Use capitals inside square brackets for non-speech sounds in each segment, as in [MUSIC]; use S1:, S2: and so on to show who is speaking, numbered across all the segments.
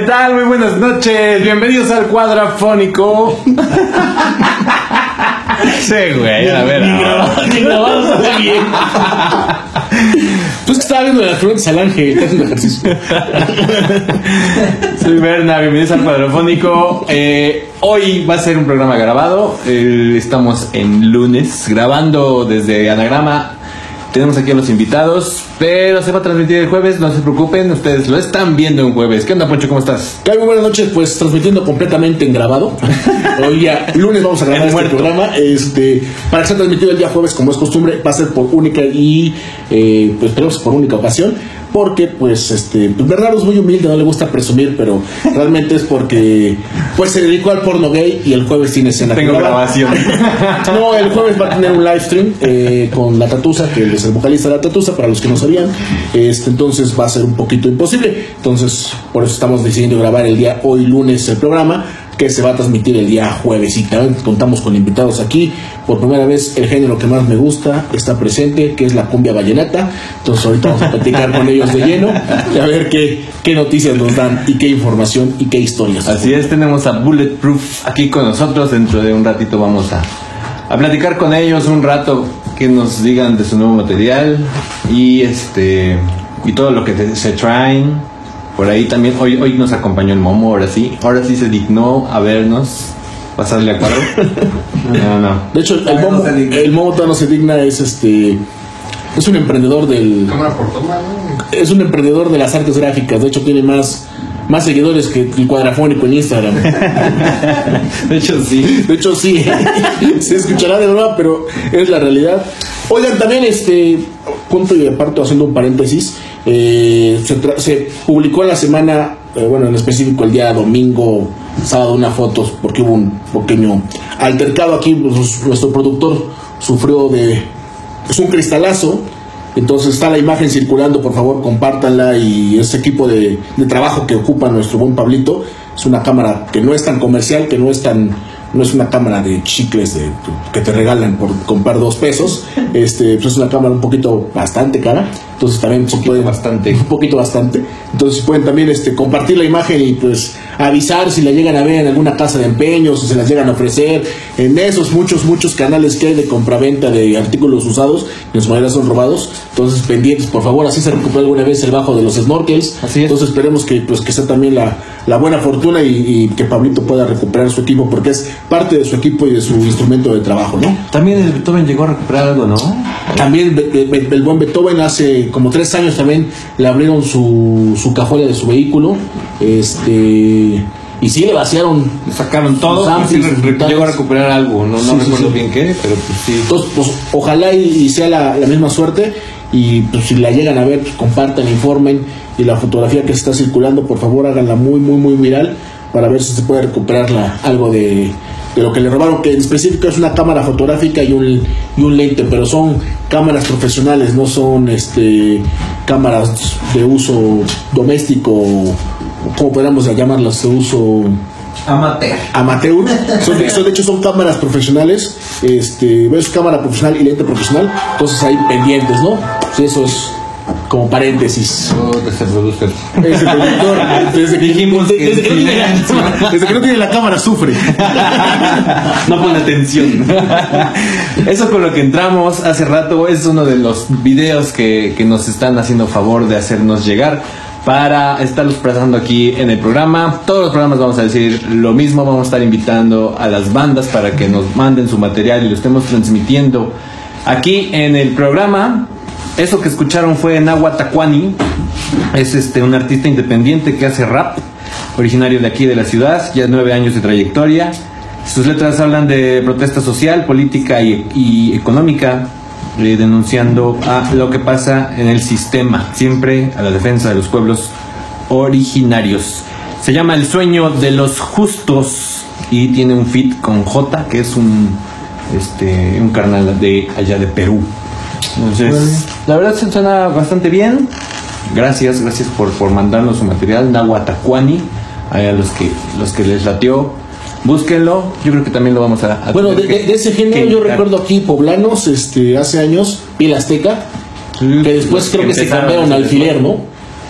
S1: ¿Qué tal? Muy buenas noches. Bienvenidos al Cuadrafónico. [LAUGHS] sí, güey, a ver.
S2: Ni grabado, ni grabado está bien. Pues que estaba viendo las flores al ángel, está haciendo ejercicio. [LAUGHS]
S1: Soy Berna, bienvenidos al Cuadrafónico. Eh, hoy va a ser un programa grabado. Eh, estamos en lunes grabando desde Anagrama. Tenemos aquí a los invitados, pero se va a transmitir el jueves, no se preocupen, ustedes lo están viendo en jueves. ¿Qué onda, Poncho? ¿Cómo estás?
S2: Muy buenas noches, pues transmitiendo completamente en grabado. [LAUGHS] Hoy ya, lunes vamos a grabar
S1: En
S2: este
S1: muerto.
S2: programa. Este, para que sea transmitido el día jueves, como es costumbre, va a ser por única y eh, pues esperemos por única ocasión. Porque, pues, este, pues Bernardo es muy humilde, no le gusta presumir, pero realmente es porque, pues, se dedicó al porno gay y el jueves tiene escena.
S1: Tengo grabación. [LAUGHS]
S2: No, el jueves va a tener un live stream eh, con la Tatusa, que es el vocalista de la Tatusa, para los que no sabían. Este, entonces va a ser un poquito imposible. Entonces, por eso estamos decidiendo grabar el día hoy lunes el programa, que se va a transmitir el día jueves. Y también contamos con invitados aquí. Por primera vez, el género que más me gusta está presente, que es la cumbia vallenata. Entonces, ahorita vamos a platicar con ellos de lleno, y a ver qué, qué noticias nos dan, y qué información, y qué historias.
S1: Así es, tenemos a Bulletproof aquí con nosotros. Dentro de un ratito vamos a, a platicar con ellos un rato que nos digan de su nuevo material y este y todo lo que se traen. Por ahí también, hoy, hoy nos acompañó el Momo, ahora sí. Ahora sí se dignó a vernos, pasarle a cuadro. [LAUGHS] No, no.
S2: De hecho, el
S3: no
S2: Momo,
S3: se digna.
S2: el Momo todavía no se digna, es este. Es un emprendedor del.
S3: Cámara por toma, ¿no?
S2: Es un emprendedor de las artes gráficas. De hecho, tiene más, más seguidores que el cuadrafónico en Instagram. [LAUGHS]
S1: De hecho, sí.
S2: De hecho, sí. [LAUGHS] Se escuchará de broma, pero es la realidad. Oigan, también, este. Punto y aparte, haciendo un paréntesis. eh, se, se publicó en la semana, eh, bueno, en específico el día domingo, sábado, una foto, porque hubo un pequeño altercado aquí. pues, nuestro productor sufrió de. Es un cristalazo. Entonces está la imagen circulando, por favor compártanla y ese equipo de trabajo que ocupa nuestro buen Pablito es una cámara que no es tan comercial, que no es tan no es una cámara de chicles de, que te regalan por comprar dos pesos, este pues es una cámara un poquito bastante cara, entonces también se puede
S1: bastante. [LAUGHS]
S2: un poquito bastante, entonces pueden también este compartir la imagen y pues avisar si la llegan a ver en alguna casa de empeños, si se las llegan a ofrecer, en esos muchos muchos canales que hay de compraventa de artículos usados, y en su mayoría son robados, entonces pendientes, por favor, así se recuperó alguna vez el bajo de los snorkels,
S1: Así es.
S2: entonces esperemos que pues que sea también la, la buena fortuna y, y que Pablito pueda recuperar su equipo porque es parte de su equipo y de su instrumento de trabajo, ¿no?
S1: También el Beethoven llegó a recuperar algo, ¿no?
S2: También Be- Be- el buen Beethoven hace como tres años también le abrieron su, su cajuela de su vehículo, este y sí le vaciaron
S1: Sacaron todo. Sí llegó a recuperar algo. No, no
S2: Sí,
S1: recuerdo
S2: sí.
S1: bien qué, pero pues sí.
S2: Entonces, pues ojalá y, y sea la, la misma suerte y pues si la llegan a ver, pues compartan, informen y la fotografía que se está circulando, por favor háganla muy, muy, muy viral para ver si se puede recuperar la- algo de lo que le robaron, que en específico es una cámara fotográfica y un, y un lente, pero son cámaras profesionales, no son este cámaras de uso doméstico, como podríamos llamarlas, de uso
S3: Amateur.
S2: amateur. [LAUGHS] Son, de- son- de hecho, son cámaras profesionales. Este, ves cámara profesional y lente profesional. Entonces hay pendientes, ¿no? Sí, eso es como paréntesis. Productor, [LAUGHS] desde que,
S1: Dijimos
S2: desde-
S1: que
S2: desde que no tiene la- desde que no tiene la cámara, sufre. [LAUGHS]
S1: No pone atención. [LAUGHS] Eso con lo que entramos hace rato es uno de los videos que, que nos están haciendo favor de hacernos llegar para estarlos presentando aquí en el programa. Todos los programas vamos a decir lo mismo, vamos a estar invitando a las bandas para que nos manden su material y lo estemos transmitiendo aquí en el programa. Eso que escucharon fue Nahua Tacuani, es este un artista independiente que hace rap, originario de aquí de la ciudad, ya nueve años de trayectoria. Sus letras hablan de protesta social, política y, y económica, eh, denunciando a lo que pasa en el sistema, siempre a la defensa de los pueblos originarios. Se llama El sueño de los justos y tiene un fit con J, que es un este un carnal de allá de Perú. Entonces, la verdad se suena bastante bien. Gracias, gracias por, por mandarnos su material, Nahuatacuani, a los que los que les latió. Búsquenlo, yo creo que también lo vamos a, a
S2: Bueno, de,
S1: que-
S2: ese género yo recuerdo aquí poblanos, este, hace años, Pila Azteca, que después creo que se cambiaron
S1: a
S2: alfiler, ¿no?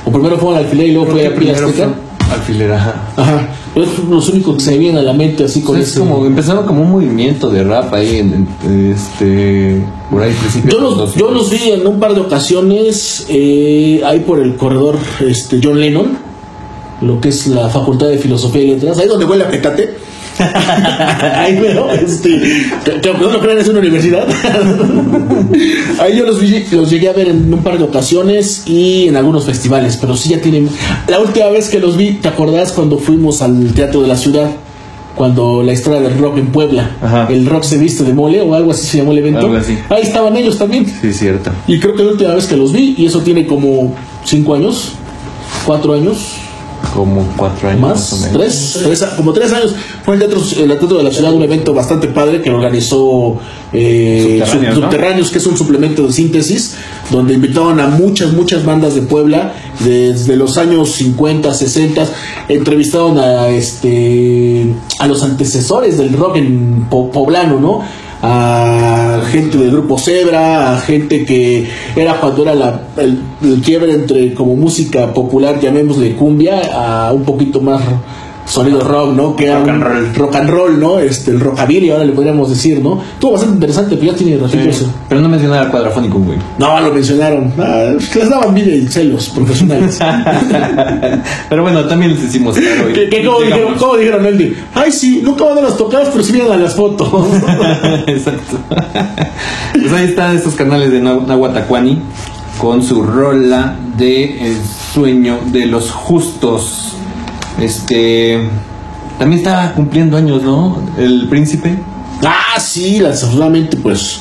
S2: O primero fueron al alfiler y luego fue a Pri Azteca.
S1: Alfiler, ajá.
S2: Ajá. Es los únicos que se vienen a la mente así con
S1: es
S2: ese.
S1: como, empezaron como un movimiento de rap ahí en, en- este por ahí principios
S2: Yo los, yo los vi en un par de ocasiones eh, ahí por el corredor este, John Lennon, lo que es la Facultad de Filosofía y Letras, ahí donde huele a petate. [LAUGHS] ahí pero este, no lo crean es una universidad. [LAUGHS] ahí yo los, vi- los llegué a ver en un par de ocasiones y en algunos festivales, pero sí ya tienen... La última vez que los vi, ¿te acordás cuando fuimos al Teatro de la Ciudad? Cuando la historia del rock en Puebla,
S1: Ajá.
S2: el rock se viste de mole o algo así se llamó el evento.
S1: Algo así.
S2: Ahí estaban ellos también.
S1: Sí, cierto.
S2: Y creo que la última vez que los vi, y eso tiene como cinco años, cuatro años,
S1: Como cuatro años más,
S2: más,
S1: o menos.
S2: tres, tres, como tres años. Fue el teatro, el teatro de la ciudad, un evento bastante padre que organizó eh,
S1: Subterráneos,
S2: Sub-
S1: ¿no?
S2: Subterráneos, que es un suplemento de síntesis, donde invitaban a muchas, muchas bandas de Puebla, desde los años 50, 60, entrevistaron a este a los antecesores del rock en po- poblano, ¿no? A gente del grupo Zebra, a gente que era cuando era la, el, el quiebre entre como música popular, llamémosle cumbia, a un poquito más sonido rock, ¿no? Que
S1: Rock and roll.
S2: rock and roll, ¿no? Este, el rockabilly, ahora le podríamos decir, ¿no? Estuvo bastante interesante, pero ya tiene ratito eso.
S1: Pero no mencionaba el cuadrafónico, güey.
S2: No, lo mencionaron. Ah, les daban vida y celos profesionales. [LAUGHS]
S1: Pero bueno, también les hicimos claro.
S2: que como,
S1: llegamos.
S2: dijeron, Andy, ay sí, nunca van a las tocadas, pero sí vienen a las fotos. [LAUGHS]
S1: Exacto. Pues ahí están estos canales de Nah- Nahuatacuani con su rola de El sueño de los justos. Este también está cumpliendo años, ¿no? El príncipe.
S2: Ah, sí, desafortunadamente, pues.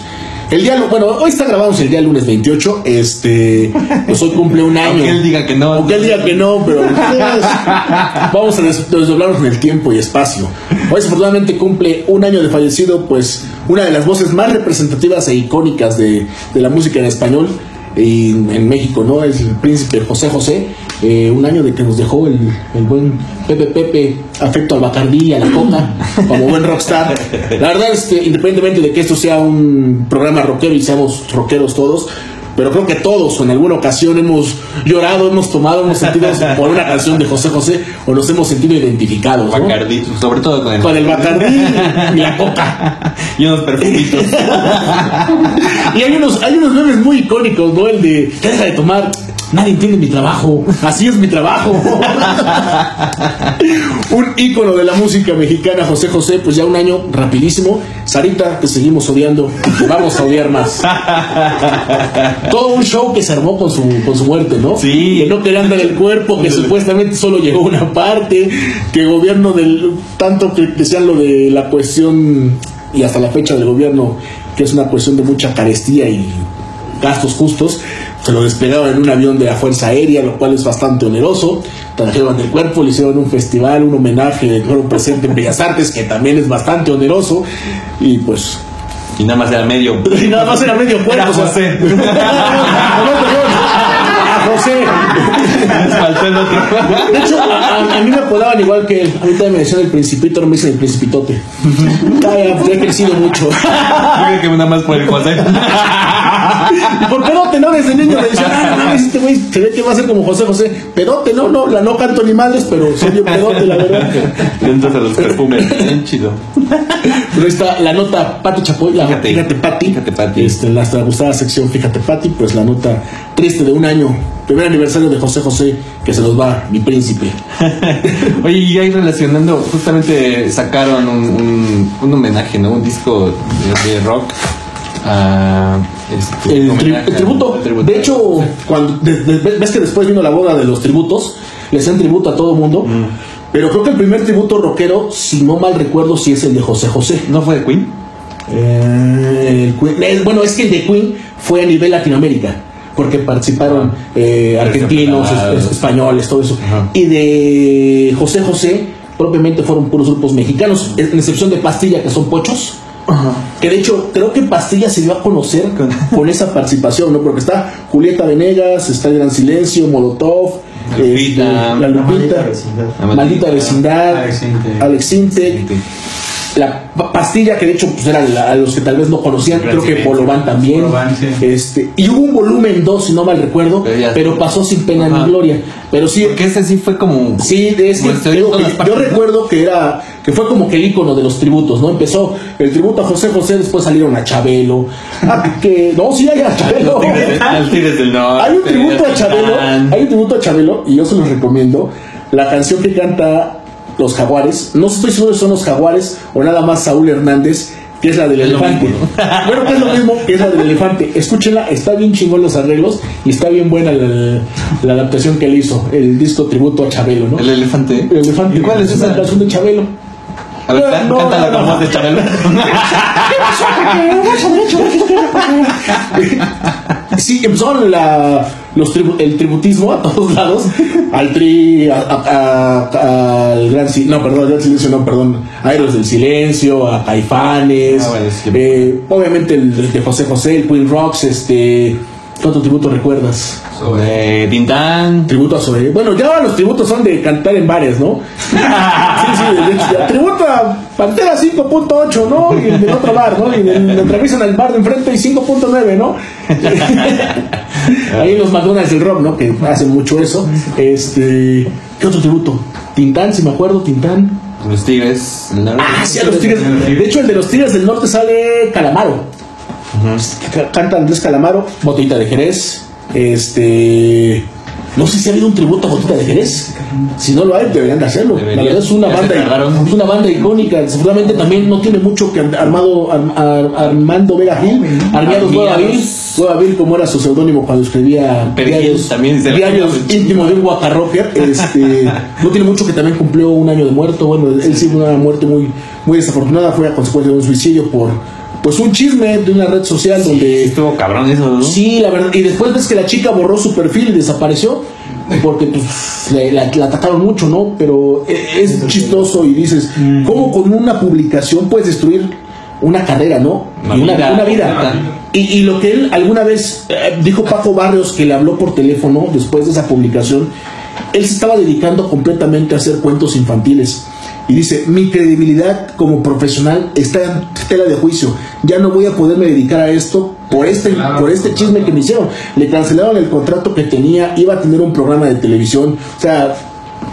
S2: El día, bueno, hoy está grabamos el día lunes 28. Este, pues hoy cumple un año.
S1: Aunque él diga que no.
S2: Aunque él diga que no, pero pues, vamos a des- desdoblarnos en el tiempo y espacio. Hoy desafortunadamente cumple un año de fallecido, pues una de las voces más representativas e icónicas de, de la música en español y en México, ¿no? Es el príncipe José José. Eh, un año de que nos dejó el, el buen Pepe Pepe, afecto al Bacardí y a la coca, como buen rockstar. La verdad es que independientemente de que esto sea un programa rockero y seamos rockeros todos, pero creo que todos en alguna ocasión hemos llorado, hemos tomado, hemos sentido por una canción de José José o nos hemos sentido identificados, ¿no?
S1: Bacardí, sobre todo con el,
S2: Con el Bacardí y la coca.
S1: y unos perfumitos. [LAUGHS]
S2: Y hay unos, hay unos memes muy icónicos, ¿no? El de, "Ya deja de tomar, nadie entiende mi trabajo, así es mi trabajo. [LAUGHS] un ícono de la música mexicana, José José, pues ya un año rapidísimo. Sarita, te seguimos odiando, te vamos a odiar más. [LAUGHS] Todo un show que se armó con su, con su muerte, ¿no?
S1: Sí.
S2: Que no querían dar el cuerpo, que supuestamente solo llegó una parte, que gobierno del, tanto que decían lo de la cuestión, y hasta la fecha del gobierno, que es una cuestión de mucha carestía y gastos justos, se lo desplegaron en un avión de la Fuerza Aérea, lo cual es bastante oneroso. Trajeron el cuerpo, le hicieron un festival, un homenaje, fueron presente en Bellas Artes, que también es bastante oneroso. Y pues
S1: y nada más era medio. [LAUGHS]
S2: y nada más era medio cuerpo.
S1: Era
S2: o sea- [LAUGHS] A.
S1: Les faltó el otro.
S2: De hecho, a, a- a mí me apodaban igual que él. A mí también me decían el principito, no me dicen el principitote. Ya, pues, he crecido mucho.
S1: Yo creo que nada más por el José.
S2: Por pedote, ¿no? Desde niño me decían, ah, no este güey se ve que va a ser como José José. Pedote, no, no, la no canto ni madres, pero soy un pedote, la verdad.
S1: Entonces los perfumes. Bien chido.
S2: Pero ahí está la nota Pati Chapoy, la
S1: Fíjate,
S2: Fíjate, Pati.
S1: fíjate, Pati.
S2: Este, nuestra gustada sección Fíjate Pati, pues la nota triste de un año, primer aniversario de José José, que se nos va, mi príncipe. [LAUGHS]
S1: Oye, y ahí relacionando, justamente sacaron un, un, un homenaje, ¿no? Un disco de, de rock. a este,
S2: El, tri-
S1: homenaje
S2: el tributo. De hecho, cuando de- de- ves que después vino la boda de los tributos, le hacían tributo a todo mundo.
S1: Mm.
S2: Pero creo que el primer tributo rockero, si no mal recuerdo, sí es el de José José.
S1: ¿No fue de Queen?
S2: Eh, el Queen- eh, bueno, es que el de Queen fue a nivel Latinoamérica, porque participaron eh, argentinos, es-
S1: Terciopelados.
S2: es- españoles, todo eso.
S1: Ajá.
S2: Y de José José, propiamente fueron puros grupos mexicanos, en excepción de Pastilla, que son pochos. Que de hecho, creo que Pastilla se dio a conocer con, [LAUGHS] con esa participación, ¿no? Porque está Julieta Venegas, está el Gran Silencio, Molotov,
S1: Lupita,
S2: este, la Lupita.
S1: La
S2: Maldita Vecindad,
S3: Alex Intec.
S2: La pa- pastilla que de hecho pues eran la- a los que tal vez no conocían, creo que
S1: Silencio.
S2: Polo Van también.
S3: Sí.
S2: Este, y hubo un volumen 2, si no mal recuerdo,
S1: Pero ya-
S2: pero pasó sin pena
S1: Ajá.
S2: ni gloria. Pero sí,
S1: Porque ese sí fue como.
S2: Sí, es que,
S1: Como se oye
S2: digo
S1: en todas
S2: que
S1: las partes,
S2: yo
S1: ¿no?
S2: recuerdo que era que fue como que el icono de los tributos, ¿no? Empezó el tributo a José José, después salieron a Chabelo, a que no, sí hay a Chabelo.
S1: Los Tigres, los [LAUGHS] Tigres del Norte.
S2: Hay un tributo a Chabelo, hay un tributo a Chabelo y yo se los recomiendo. La canción que canta los Jaguares, no estoy seguro si son los Jaguares o nada más Saúl Hernández, que es la del
S1: Es
S2: elefante.
S1: mismo,
S2: Bueno, que es lo mismo, que es la del elefante. Escúchenla, está bien chingón los arreglos y está bien buena la, la adaptación que él hizo, el disco tributo a Chabelo, ¿no?
S1: El elefante.
S2: El elefante.
S1: ¿Y cuál es
S2: la
S1: esa?
S2: canción de Chabelo?
S1: A ver,
S2: No,
S1: cántala
S2: no,
S1: con
S2: no.
S1: voz de Chabelo. [LAUGHS]
S2: Sí, empezaron la, los tribu- el tributismo a todos [LAUGHS] lados, al tri, a- a- a- al gran silencio, no, perdón, gran silencio, no, perdón, a Héroes del Silencio, a Caifanes,
S1: Ah, bueno,
S2: eh, obviamente el de José José, el Queen Rocks, este, ¿qué otro tributo recuerdas?
S1: Eh, Tintán.
S2: Tributo a Zoé. Bueno, ya ahora los tributos son de cantar en bares, ¿no? [LAUGHS] sí, sí, de hecho, ya, tributo a Pantera 5.8, ¿no? Y en otro bar, ¿no? Y en el atravisan al bar de enfrente y 5.9, ¿no? [LAUGHS] Ahí los McDonald's del rock, ¿no? Que hacen mucho eso. Este, ¿qué otro tributo? Tintán, si me acuerdo, Tintán.
S1: Los Tigres del.
S2: Ah, sí, a los Tigres. De hecho, el de los Tigres del Norte sale Calamaro. Ca- Canta Andrés Calamaro, Botellita de Jerez. Este. No sé si ha habido un tributo a Botellita de Jerez. Si no lo hay, deberían de hacerlo. La verdad es una banda, es una banda icónica. Seguramente también no tiene mucho que Armado Ar- Ar- Armando Vega Gil, Armiados Nueva Vil. Nueva Vil como era su seudónimo cuando escribía diarios,
S1: también
S2: diarios íntimo de un guacarrocker. Este, [LAUGHS] no tiene mucho que también cumplió un año de muerto. Bueno, él sí una muerte muy, muy desafortunada, fue a consecuencia de un suicidio por pues un chisme de una red social donde
S1: Estuvo cabrón eso, ¿no?
S2: Sí, la verdad. Y después ves que la chica borró su perfil y desapareció. Porque pues, le- la, la atacaron mucho, ¿no? Pero e- es chistoso y dices, ¿cómo con una publicación puedes destruir una carrera, ¿no?
S1: Una
S2: y
S1: vida.
S2: una vida.
S1: Una vida.
S2: Y, y lo que él alguna vez eh, dijo Paco Barrios, que le habló por teléfono después de esa publicación, él se estaba dedicando completamente a hacer cuentos infantiles. Y dice, mi credibilidad como profesional está en tela de juicio. Ya no voy a poderme dedicar a esto por este,
S3: Claro.
S2: por este chisme que me hicieron. Le cancelaron el contrato que tenía, iba a tener un programa de televisión. O sea,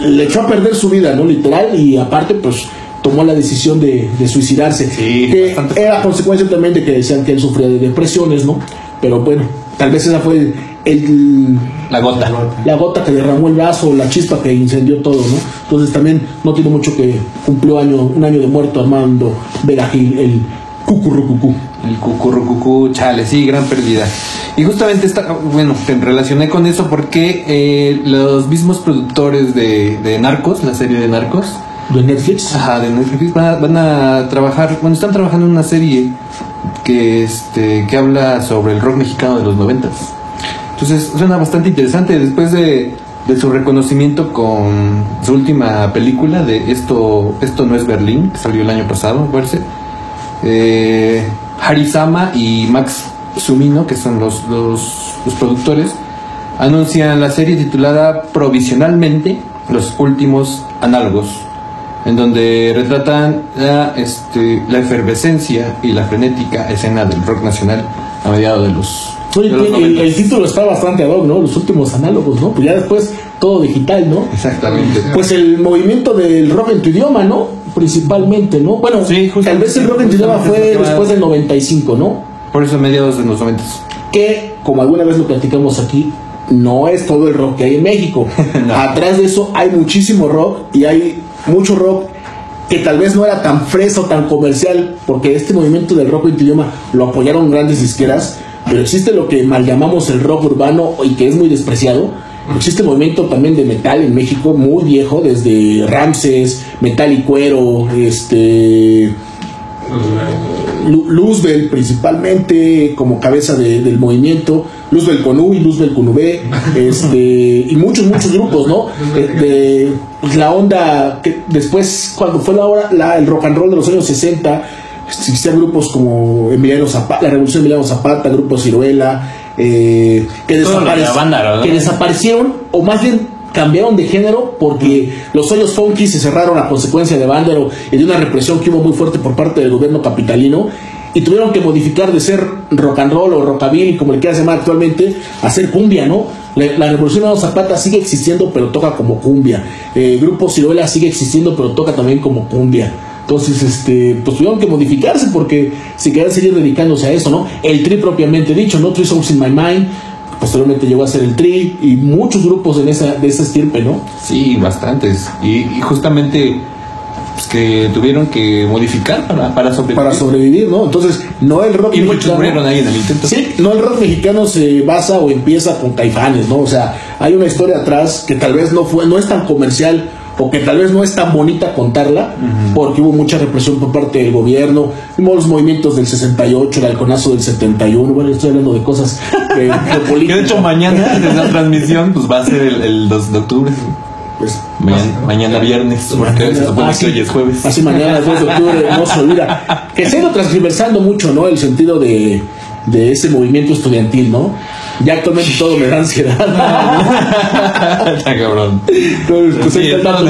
S2: le echó a perder su vida, ¿no? Literal. Y aparte, pues tomó la decisión de, de suicidarse.
S1: Sí,
S2: que
S1: bastante
S2: era consecuencia también de que decían que él sufría de depresiones, ¿no? Pero bueno, tal vez esa fue el-
S1: La gota.
S2: la gota que derramó el vaso, la chispa que incendió todo, ¿no? Entonces también no tiene mucho que cumplió año, un año de muerto Armando Vega Gil, el cucurrucucú.
S1: El cucurrucucú, chale, sí, gran pérdida. Y justamente está, bueno, te relacioné con eso porque eh, los mismos productores de, de Narcos, la serie de Narcos,
S2: de Netflix.
S1: ajá, de Netflix, van a, van a trabajar, bueno, están trabajando en una serie que, este, que habla sobre el rock mexicano de los noventas. Entonces suena bastante interesante después de, su reconocimiento con su última película de Esto, Esto no es Berlín, que salió el año pasado, me parece. Eh, Harisama y Max Sumino, que son los, los, los productores, anuncian la serie titulada provisionalmente Los últimos análogos, en donde retratan la, este, la efervescencia y la frenética escena del rock nacional a mediados de los,
S2: Oye, el, el
S1: 90s.
S2: título está bastante ad hoc, ¿no? Los últimos análogos, ¿no? Pues ya después todo digital, ¿no?
S1: Exactamente.
S2: Pues el movimiento del rock en tu idioma, ¿no? Principalmente, ¿no? Bueno,
S1: Sí,
S2: tal vez el rock en tu idioma fue después del 95, ¿no?
S1: Por eso mediados de los 90
S2: que, como alguna vez lo platicamos aquí, no es todo el rock que hay en México. [LAUGHS]
S1: No.
S2: Atrás de eso hay muchísimo rock y hay mucho rock que tal vez no era tan fresco, tan comercial, porque este movimiento del rock en tu idioma lo apoyaron grandes disqueras, pero existe lo que mal llamamos el rock urbano y que es muy despreciado. Existe movimiento también de metal en México muy viejo, desde Ramses, Metal y Cuero, este Lu- Luzbel principalmente como cabeza de- del movimiento, Luzbel con U y Luzbel con V, este, y muchos, muchos grupos, ¿no? De, de, pues, la onda que después, cuando fue la hora, la- el rock and roll de los años 60, existían grupos como Emiliano Zapata, la Revolución de Emiliano Zapata, Grupo Ciruela, eh, que,
S1: Todo lo de la
S2: desaparec-
S1: banda, ¿verdad?
S2: que desaparecieron, o más bien cambiaron de género porque los hoyos funky se cerraron a consecuencia de Vándalo y de una represión que hubo muy fuerte por parte del gobierno capitalino y tuvieron que modificar de ser rock and roll o rockabilly, como le quieras llamar actualmente, a ser cumbia, ¿no? La, la Revolución de Zapata sigue existiendo, pero toca como cumbia. El grupo Ciruela sigue existiendo, pero toca también como cumbia. Entonces, este, pues tuvieron que modificarse porque si querían seguir dedicándose a eso, ¿no? El tri propiamente dicho, ¿no? Three Souls in My Mind, posteriormente llegó a ser el tri y muchos grupos en esa, de esa estirpe, ¿no?
S1: Sí, bastantes. Y, y justamente pues, que tuvieron que modificar para, para sobrevivir.
S2: Para sobrevivir, ¿no? Entonces, no el rock
S1: y muchos
S2: mexicano.
S1: murieron ahí en el intento.
S2: Sí, no el rock mexicano se basa o empieza con caifanes, ¿no? O sea, hay una historia atrás que tal vez no fue, no es tan comercial o que tal vez no es tan bonita contarla, porque hubo mucha represión por parte del gobierno, los movimientos del 68, el halconazo del 71, bueno, estoy hablando de cosas eh,
S1: Que
S2: geopolíticas. [LAUGHS]
S1: de hecho mañana, [LAUGHS] desde la transmisión, pues va a ser el, el 2 de octubre.
S2: Pues,
S1: Mañana, mañana viernes, porque se supone que hoy es jueves.
S2: Así mañana, 2 de [LAUGHS] octubre, no se olvida. Que se ha ido transversando mucho, ¿no? El sentido de, de ese movimiento estudiantil, ¿no? Ya actualmente todo me da ansiedad. [LAUGHS]
S1: Está cabrón.
S2: Entonces, pues,
S1: Sí,
S2: está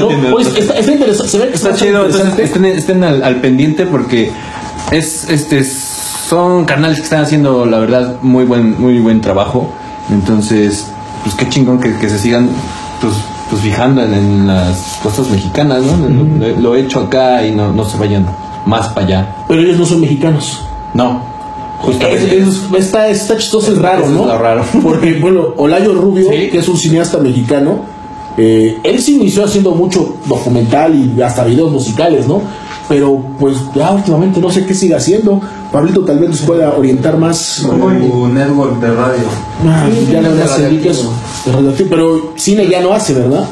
S2: está, está interesante, se ve que
S1: Está
S2: está
S1: chido, entonces estén, estén al, al pendiente porque es este son canales que están haciendo la verdad muy buen muy buen trabajo. Entonces, pues qué chingón que, que se sigan pues, pues fijando en, en las cosas mexicanas, ¿no? Lo, lo hecho acá y no, no se vayan más para allá.
S2: Pero ellos no son mexicanos.
S1: No, justamente.
S2: es- está, está chistoso, es raro,
S1: es
S2: ¿no?
S1: raro. [LAUGHS]
S2: Porque, bueno, Olayo Rubio,
S1: Sí.
S2: que es un cineasta mexicano, eh, él se inició haciendo mucho documental y hasta videos musicales, ¿no? Pero, pues, ya últimamente no sé qué sigue haciendo. Pablito tal vez nos pueda orientar más.
S3: Tu network de radio.
S2: Ah, ya habrás
S3: radioactivo.
S2: eso. Pero cine ya no hace, ¿verdad?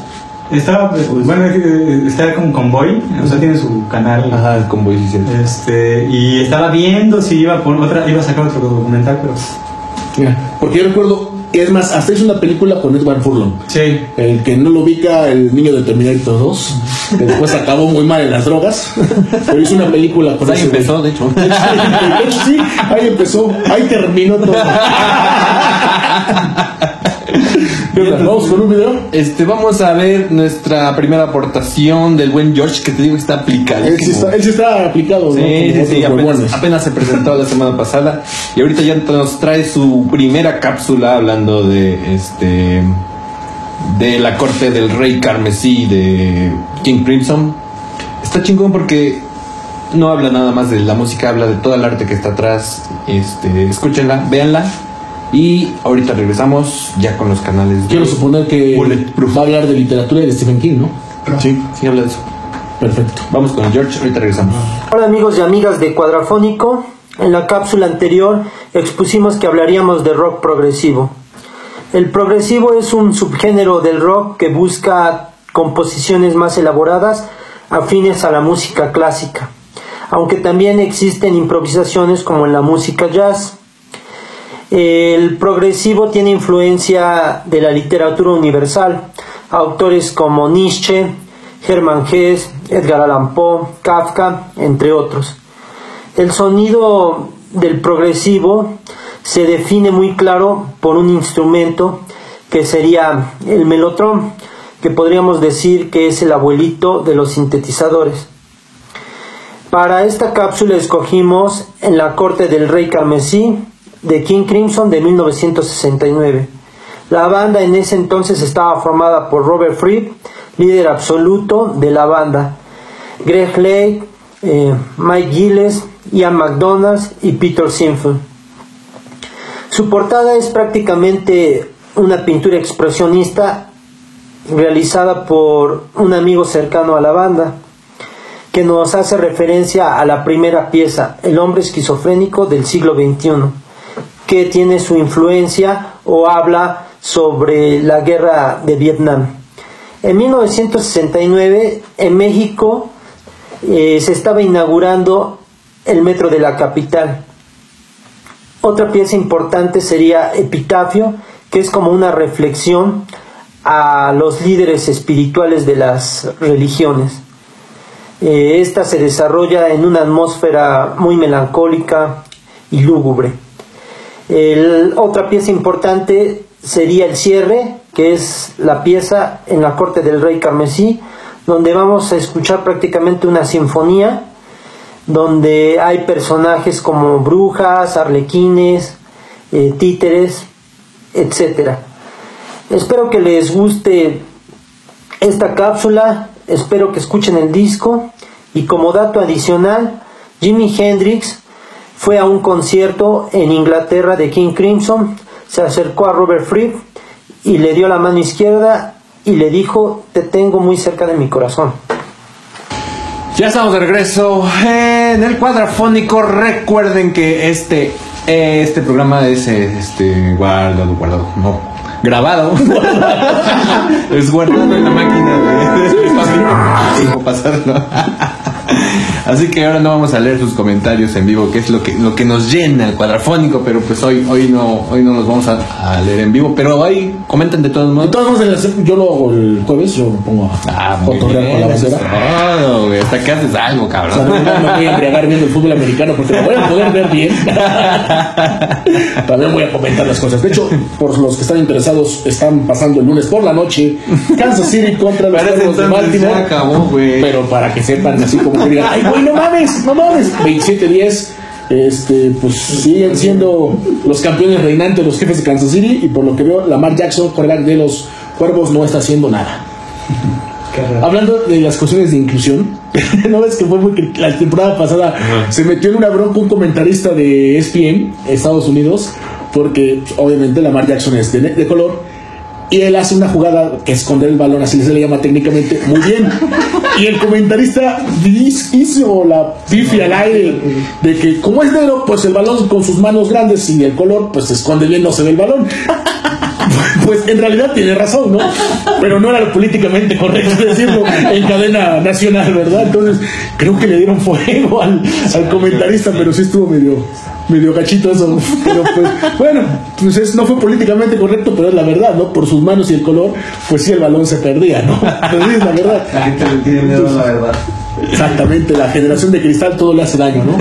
S4: Estaba, pues, bueno, eh, está con Convoy, o sea, tiene su canal.
S1: Ajá, el convoy sí.
S4: Este, y estaba viendo si iba por otra, iba a sacar otro documental, pero
S2: porque yo recuerdo, es más, hasta hizo una película con Edward Furlong.
S4: sí.
S2: El que no lo ubica, el niño de Terminator 2, que después acabó muy mal en las drogas, [LAUGHS] pero hizo una película con
S1: ahí
S2: ese
S1: empezó, de hecho. [LAUGHS]
S2: De hecho, sí, ahí empezó, ahí terminó todo. [LAUGHS] Vamos con un video.
S1: Este, vamos a ver nuestra primera aportación del buen George, que te digo que está aplicado.
S2: Él sí está, él sí está aplicado, ¿no?
S1: Sí, sí, apenas, apenas se presentó la semana pasada y ahorita ya nos trae su primera cápsula hablando de este de la corte del rey carmesí de King Crimson. Está chingón porque no habla nada más de la música, habla de todo el arte que está atrás. Este, escúchenla, véanla y ahorita regresamos ya con los canales. de-
S2: Quiero suponer que
S1: Bulletproof.
S2: va a hablar de literatura y de Stephen King, ¿no?
S1: Sí, sí habla de eso.
S2: Perfecto.
S1: Vamos con George, ahorita regresamos.
S5: Hola amigos y amigas de Cuadrafónico. En la cápsula anterior expusimos que hablaríamos de rock progresivo. El progresivo es un subgénero del rock que busca composiciones más elaboradas afines a la música clásica, aunque también existen improvisaciones como en la música jazz. El progresivo tiene influencia de la literatura universal, autores como Nietzsche, Hermann Hesse, Edgar Allan Poe, Kafka, entre otros. El sonido del progresivo se define muy claro por un instrumento que sería el melotron, que podríamos decir que es el abuelito de los sintetizadores. Para esta cápsula escogimos En la corte del rey carmesí de King Crimson de 1969. La banda en ese entonces estaba formada por Robert Fripp, líder absoluto de la banda, Greg Lake, eh, Mike Gilles, Ian McDonald y Peter Sinfield. Su portada es prácticamente una pintura expresionista realizada por un amigo cercano a la banda que nos hace referencia a la primera pieza, El hombre esquizofrénico del siglo XXI, que tiene su influencia o habla sobre la guerra de Vietnam. En 1969, en México, eh, se estaba inaugurando el metro de la capital. Otra pieza importante sería Epitafio, que es como una reflexión a los líderes espirituales de las religiones. Eh, esta se desarrolla en una atmósfera muy melancólica y lúgubre. El- otra pieza importante sería el cierre, que es la pieza en la corte del rey carmesí, donde vamos a escuchar prácticamente una sinfonía, donde hay personajes como brujas, arlequines, eh, títeres, etc. Espero que les guste esta cápsula, espero que escuchen el disco y como dato adicional, Jimi Hendrix fue a un concierto en Inglaterra de King Crimson, se acercó a Robert Fripp y le dio la mano izquierda y le dijo, te tengo muy cerca de mi corazón.
S1: Ya estamos de regreso en el cuadrafónico. Recuerden que este, este programa es este, guardado, guardado, no, grabado. [LAUGHS] es guardado en la máquina de, de pasarlo. [LAUGHS] Así que ahora no vamos a leer sus comentarios en vivo, que es lo que, lo que nos llena el cuadrafónico, pero pues hoy, hoy no, hoy no los vamos a, a leer en vivo, pero ahí comenten de todos
S2: De
S1: modos.
S2: todos modos, yo lo hago el jueves, yo me pongo a
S1: Ah,
S2: cotorrear con la basura.
S1: es todo, güey, hasta que haces algo,
S2: O sea,
S1: cabrón.
S2: no me voy a embriagar viendo el fútbol americano porque lo voy a poder ver bien. [LAUGHS] También voy a comentar las cosas. De hecho, por los que están interesados, están pasando el lunes por la noche [LAUGHS] Kansas City contra los Cuervos de Baltimore.
S1: acabó.
S2: Pero para que sepan, así como que digan, ay, güey, no mames, no mames. 27-10, este, pues siguen siendo los campeones reinantes, los jefes de Kansas City. Y por lo que veo, Lamar Jackson, quarterback de los Cuervos, no está haciendo nada. Hablando de las cuestiones de inclusión, [LAUGHS] ¿no ves que fue muy la temporada pasada se metió en una bronca un comentarista de ESPN, Estados Unidos, porque pues, obviamente Lamar Jackson es de, color y él hace una jugada que esconder el balón, así se le llama técnicamente, muy bien. Y el comentarista hiz- hizo la pifia al aire de que como es negro, pues el balón con sus manos grandes y el color, pues se esconde bien, no se ve el balón. [LAUGHS] Pues en realidad tiene razón, ¿no? Pero no era lo políticamente correcto decirlo en cadena nacional, ¿verdad? Entonces, creo que le dieron fuego al, al comentarista, pero sí estuvo medio, medio gachito eso. Pero pues, bueno, pues es- no fue políticamente correcto, pero es la verdad, ¿no? Por sus manos y el color, pues sí el balón se perdía, ¿no? Pero sí es la verdad.
S3: La gente le tiene miedo a la verdad.
S2: Exactamente, la generación de cristal todo le hace daño, ¿no?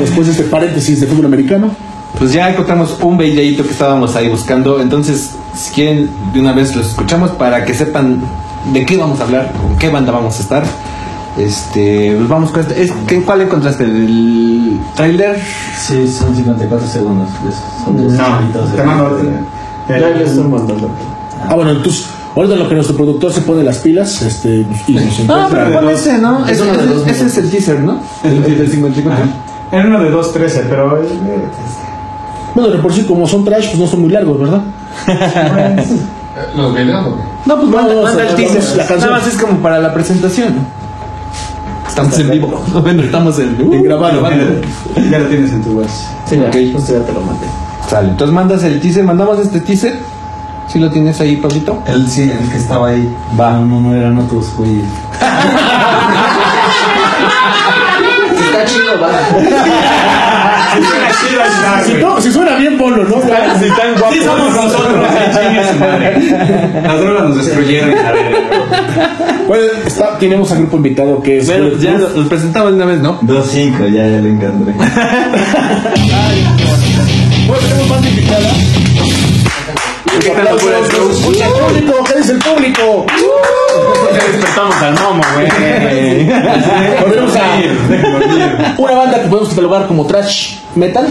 S2: Después de este paréntesis de fútbol americano.
S1: Pues ya encontramos un videíto que estábamos ahí buscando. Entonces, si quieren, de una vez los escuchamos para que sepan de qué vamos a hablar, con qué banda vamos a estar. Este, pues vamos con este. Es, ¿qué- ¿Cuál encontraste? ¿El trailer?
S3: Sí, son 54 segundos. Son dos
S4: No, te mando.
S2: Ah, bueno, entonces, ahorita lo que nuestro productor se pone las pilas, este, y nos
S1: Ah,
S2: encuentra-
S1: pero pon ese, ¿no?
S3: Es
S1: Ese,
S3: uno de
S1: ese-
S3: dos
S1: ese es el teaser, ¿no? El, el del 54.
S4: Era uno de 2.13, pero.
S2: Bueno, de por sí, como son trash, pues no son muy largos, ¿verdad? [LAUGHS]
S3: Los videos, ¿o qué?
S1: No, pues
S2: No,
S1: manda,
S2: no,
S1: manda el teaser.
S2: la canción.
S1: Nada más es como para la presentación. Estamos en vivo. Bueno, estamos en,
S2: En grabado.
S4: Ya lo tienes en tu web.
S5: Sí, ya,
S1: Ok.
S5: justo ya te lo mandé.
S1: Sale. Entonces mandas el teaser, mandamos este teaser. Si lo tienes ahí, Pablito.
S3: El sí, el que estaba ahí.
S1: Va.
S3: No, no, no eran otros, güey. [LAUGHS]
S5: Está chido, va. [LAUGHS]
S2: Si, no- si suena bien, ponlo, ¿no?
S1: Si están guapos.
S4: Sí, somos nosotros. Las drogas nos destruyeron.
S2: Bueno, está, tenemos al grupo invitado que es.
S1: Bueno, ya los los presentamos de una vez, ¿no?
S3: 2-5, ya, ya le encontré. [LAUGHS]
S2: Bueno, tenemos más invitada.
S1: ¿Qué tal el show?
S2: Escucha el público, ¿qué dice el público?
S1: despertamos al momo, güey.
S2: Volvemos a una banda que podemos catalogar como trash metal.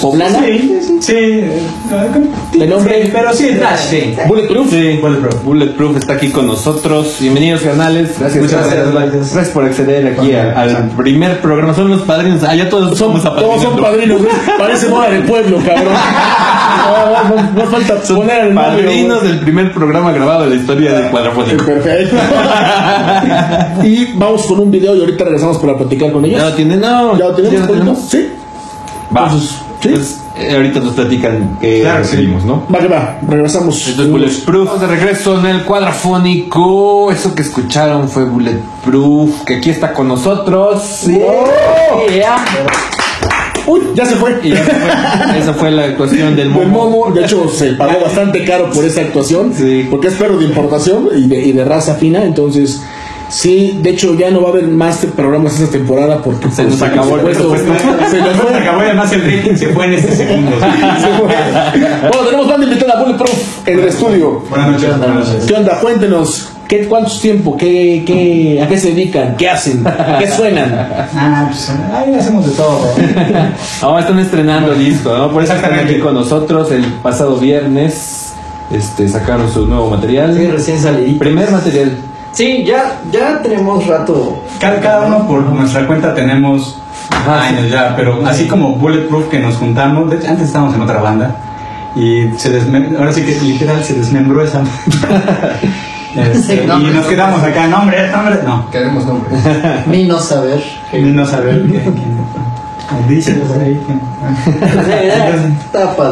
S2: Poblana.
S4: Sí, sí, sí.
S2: De nombre.
S4: sí, Pero sí, trash, sí.
S2: Bulletproof.
S1: Sí, Bulletproof está aquí con nosotros. Bienvenidos, canales. Gracias,
S3: Muchas
S1: gracias,
S3: gracias.
S1: gracias por acceder aquí a- al primer programa. Son los padrinos. Allá todos
S2: Son,
S1: somos
S2: todos son padrinos, ¿ves? Parece moda del pueblo, cabrón. [LAUGHS] No, no, no falta poner el nombre,
S1: Padrinos
S2: güey.
S1: del primer programa grabado de la historia del cuadrafónico.
S2: Perfecto. [LAUGHS] y vamos con un video y ahorita regresamos para platicar con ellos.
S1: ¿Ya lo tienen? No.
S2: ¿Ya lo tenemos?
S1: lo
S2: Polito? Sí.
S1: Va.
S2: Entonces, ¿sí?
S1: Pues, eh, ahorita nos platican qué
S4: Claro, sí.
S1: recibimos, ¿no?
S2: Va que va, regresamos.
S1: Esto es Bulletproof. De regreso en el cuadrafónico. Eso que escucharon fue Bulletproof, que aquí está con nosotros. Sí.
S2: ¡Oh!
S1: Yeah.
S2: Uy, ya se fue.
S1: Y esa fue, esa fue la actuación del momo.
S2: momo, de hecho se pagó bastante caro por esa actuación,
S1: Sí.
S2: porque es perro de importación y de, y de raza fina, entonces Sí, de hecho ya no va a haber más programas esta temporada porque
S1: Se nos
S2: por
S1: acabó el
S2: supuesto,
S1: presupuesto. [LAUGHS]
S2: Se nos fue.
S4: acabó además el rating se fue en este segundo. [LAUGHS]
S2: Bueno, tenemos banda invitada Bulletproof en el estudio.
S4: Buenas noches. Buenas noches.
S2: ¿Qué onda? Cuéntenos. ¿Qué, ¿Cuántos tiempo? ¿Qué, qué, ¿A qué se dedican? ¿Qué hacen? ¿Qué suenan?
S4: Ah, pues ahí hacemos de todo. [LAUGHS]
S1: Ahora están estrenando disco, ¿no? Por eso están aquí con nosotros. El pasado viernes este, sacaron su nuevo material.
S6: Sí, recién salí.
S1: Primer material.
S6: Sí, ya, ya tenemos rato.
S4: Cada, cada uno por nuestra cuenta tenemos
S1: Ajá,
S4: años ya, pero así como Bulletproof que nos juntamos, de hecho, antes estábamos en otra banda y se desmem- ahora sí que literal se desmembró esa. [LAUGHS] Este,
S6: Sí,
S4: y nos quedamos acá, nombre, nombre, no,
S6: Queremos nombres. Ni no saber.
S4: ni no saber ahí.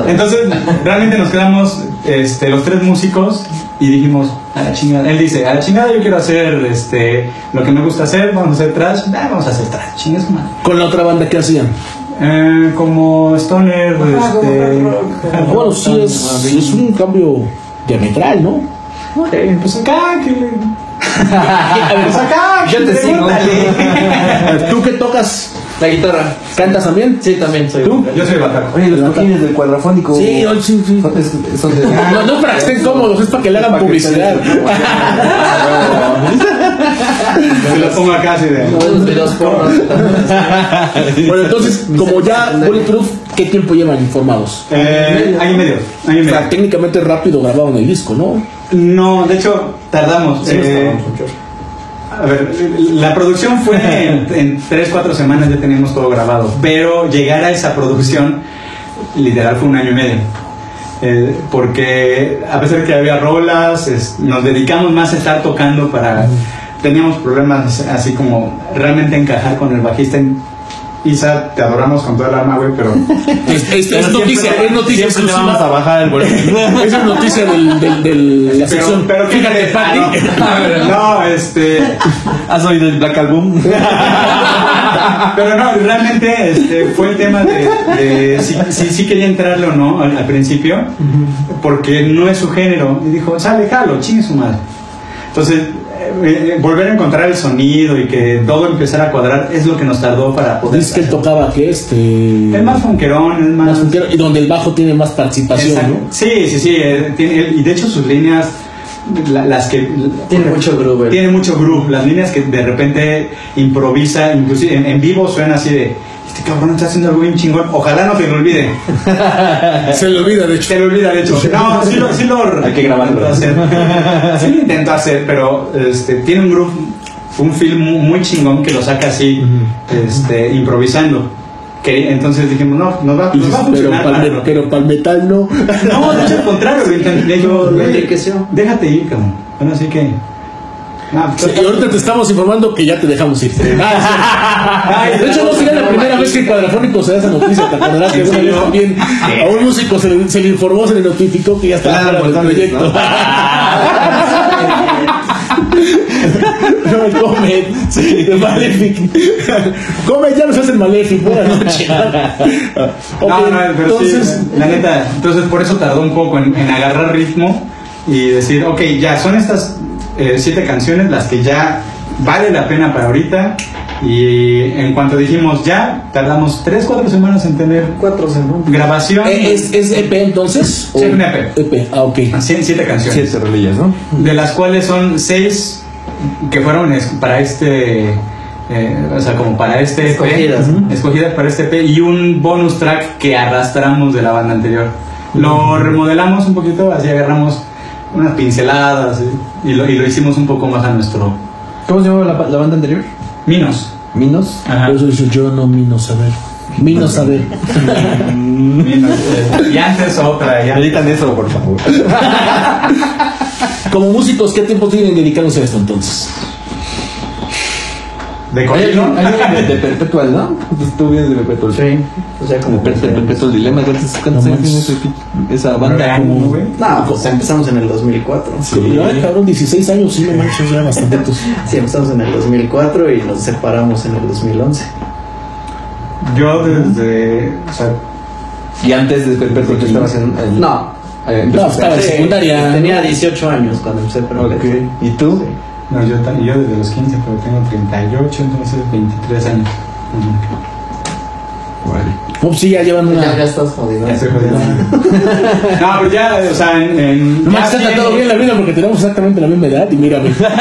S4: Entonces, realmente nos quedamos este, los tres músicos y dijimos, a la chingada. Él dice, a la chingada yo quiero hacer este, lo que me gusta hacer, vamos a hacer trash. Ah, vamos a hacer trash, chingas madre.
S2: Con la otra banda, ¿qué hacían?
S4: Eh, como Stoner,
S6: Ajá, como
S4: este.
S2: Ah, Bueno, sí, es, es un cambio diametral, ¿no?
S4: eh, pues acá, que le.
S2: A ver,
S4: Pues acá,
S1: Yo te sigo.
S2: ¿Tú qué tocas?
S6: La guitarra.
S2: ¿Cantas también?
S6: Sí, también soy.
S2: ¿Tú?
S4: Yo soy bataco.
S1: Oye, los toquines del cuadrafónico.
S2: Sí, hoy sí, sí.
S1: Son, es- son de.
S2: No, no es para que estén cómodos, es para que le hagan publicidad.
S4: Se lo pongo acá así de.
S2: Bueno, entonces, como ya Bulletproof, ¿qué tiempo llevan informados?
S4: Eh, año y medio. Año y
S2: O sea,
S4: medio.
S2: técnicamente rápido grabaron el disco, ¿no?
S4: No, de hecho, tardamos.
S6: Sí,
S4: eh. A ver, la producción fue en, [LAUGHS] en 3, 4 semanas ya teníamos todo grabado, pero llegar a esa producción literal fue un año y medio. Eh, porque a pesar de que había rolas, es- nos dedicamos más a estar tocando para... Teníamos problemas así como realmente encajar con el bajista. Isa, te adoramos con toda el alma, güey, pero... [LAUGHS]
S2: Es, es- es noticia,
S1: siempre-
S2: es noticia
S1: siempre le vamos a bajar el volumen. [LAUGHS]
S2: Esa es noticia del, del, del- la
S4: Pero,
S2: sección.
S4: pero
S2: Fíjate, Pati.
S4: Ah, no, [LAUGHS] no, este...
S1: ¿Has oído el Black Album?
S4: Pero no, realmente este, fue el tema de, de si, si, si quería entrarle o no al, al principio, porque no es su género. Y dijo, sale, jalo, chingue su madre. Entonces, eh, eh, volver a encontrar el sonido y que todo empezara a cuadrar es lo que nos tardó para poder.
S2: Dice que él tocaba que este.
S4: Es más funkerón, es más.
S2: más funkero, y donde el bajo tiene más participación,
S4: Exacto.
S2: ¿no?
S4: Sí, sí, sí. eh, tiene- y de hecho sus líneas, la- las que...
S6: Tiene mucho groove.
S4: Tiene mucho groove. Las líneas que de repente improvisa, inclusive en, en vivo suena así de... Este cabrón está haciendo algo bien chingón. Ojalá no te lo olvide. [LAUGHS]
S2: Se le olvida, de hecho.
S4: Se le olvida, de hecho. No, sí lo, sí lo [LAUGHS]
S1: Hay que grabarlo.
S4: intento hacer. Sí lo intento hacer, pero este, tiene un groove, un film muy, chingón que lo saca así, este, improvisando. Que, entonces dijimos, no, nos va, nos va a
S2: pero,
S4: funcionar.
S2: para,
S4: bárbaro.
S2: pero para el metal no.
S4: No, de hecho, al contrario. Lo [LAUGHS]
S6: enriqueció.
S4: Déjate ir, cabrón. Bueno, así que. No, pues,
S2: Y ahorita te estamos informando que ya te dejamos ir. Ah, sí. de hecho, no sería la primera vez que Cuadrafónico se da esa noticia. Te acordarás que
S4: ¿En
S2: alguna vez también a un músico se le, se le informó, se le notificó que ya estaba
S1: Claro,
S2: fuera del proyecto. [LAUGHS] No, come, sí, de Malefic. Come, ya nos hacen Malefic. Buenas noches. Ok,
S4: no, no, pero
S2: entonces,
S4: sí, la neta, entonces por eso tardó un poco en, en agarrar ritmo y decir, ok, ya son estas eh, siete canciones las que ya vale la pena para ahorita. Y en cuanto dijimos ya, tardamos tres, cuatro semanas en tener
S6: Cuatro semanas.
S4: grabación.
S2: ¿eh, ¿es, ¿es EP entonces?
S4: Sí,
S2: ¿O-
S4: un EP.
S2: EP, ah, ok.
S4: Siete, siete canciones.
S1: Siete rolillas, ¿no?
S4: de las cuales son seis que fueron para este eh, o sea como para este EP,
S6: Escogidas, ¿no?
S4: escogidas para este EP y un bonus track que arrastramos de la banda anterior lo remodelamos un poquito así agarramos unas pinceladas y, y lo, y lo hicimos un poco más a nuestro
S1: ¿Cómo se llamaba la, la banda anterior?
S4: Minos
S1: Minos.
S4: Ajá.
S2: Por eso dice yo no mino saber. Mino saber.
S4: Minos, eh, y antes otra ya
S1: Editan eso, por favor. [LAUGHS]
S2: Como músicos, ¿qué tiempo tienen dedicándose a esto entonces?
S4: De
S1: Hay hay alguien de, de Perpetual, ¿no? Pues tú vienes de Perpetual.
S6: Sí. O sea, como.
S1: De Per- de Perpetual Dilema. ¿Cuántos, cuántos años tiene esa banda? Como-.
S6: No, pues empezamos en el 2004.
S1: Sí.
S2: Ay, cabrón, 16 años, sí, no manches, ya bastantitos. [LAUGHS]
S6: Sí, empezamos en el 2004 y nos separamos en el 2011.
S4: yo desde o sea,
S1: Y antes de Perpetual tú estabas en...
S6: No.
S1: eh,
S2: No, estaba en
S6: Sí,
S2: secundaria.
S6: Tenía 18 años cuando empecé,
S1: Ok. ¿Y tú?
S4: No, yo, yo desde los 15, pero tengo 38, entonces 23 años.
S2: No, pues sí, ya llevan
S6: Ya, ya
S2: una.
S6: estás jodido.
S4: Ya estoy jodido. [LAUGHS] No, pero ya, o sea, en. en
S2: Nomás
S4: ya
S2: está todo bien la vida porque tenemos exactamente la misma edad y mírame. Mírate.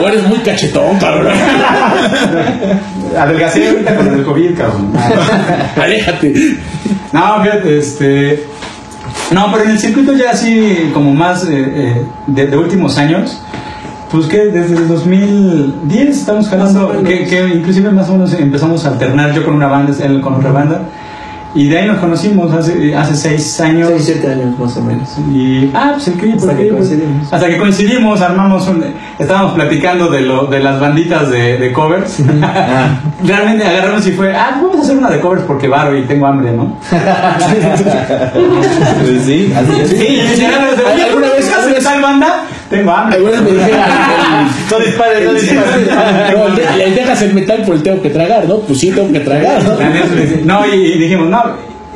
S2: [LAUGHS] O eres muy cachetón, cabrón. [LAUGHS]
S4: Adelgacé ahorita con el COVID, cabrón.
S2: Aléjate.
S4: No, fíjate, este. No, pero en el circuito ya así, como más eh, eh, de, de últimos años, pues que desde el 2010 estamos jalando, que, que inclusive más o menos empezamos a alternar yo con una banda, él con otra banda, y de ahí nos conocimos hace, hace seis años.
S6: 6, 7 años más o menos.
S4: Y, ah, pues el
S6: Hasta
S4: ¿por
S6: que coincidimos.
S4: Hasta que coincidimos, armamos un. Estábamos platicando de, lo, de las banditas de, de covers. [LAUGHS] Realmente agarramos y fue, ah, vamos a hacer una de covers porque varo y tengo hambre, ¿no? [LAUGHS]
S1: Pues sí, así es.
S4: Sí,
S2: ¿Alguna vez-
S4: ¿haces tal banda? Tengo hambre.
S2: Algunas me dijeron. [LAUGHS]
S1: No dispares, no dispares.
S2: No, le- dejas el metal por el tengo que tragar, ¿no? Pues sí, tengo que tragar, ¿no?
S4: La y, y dijimos, no.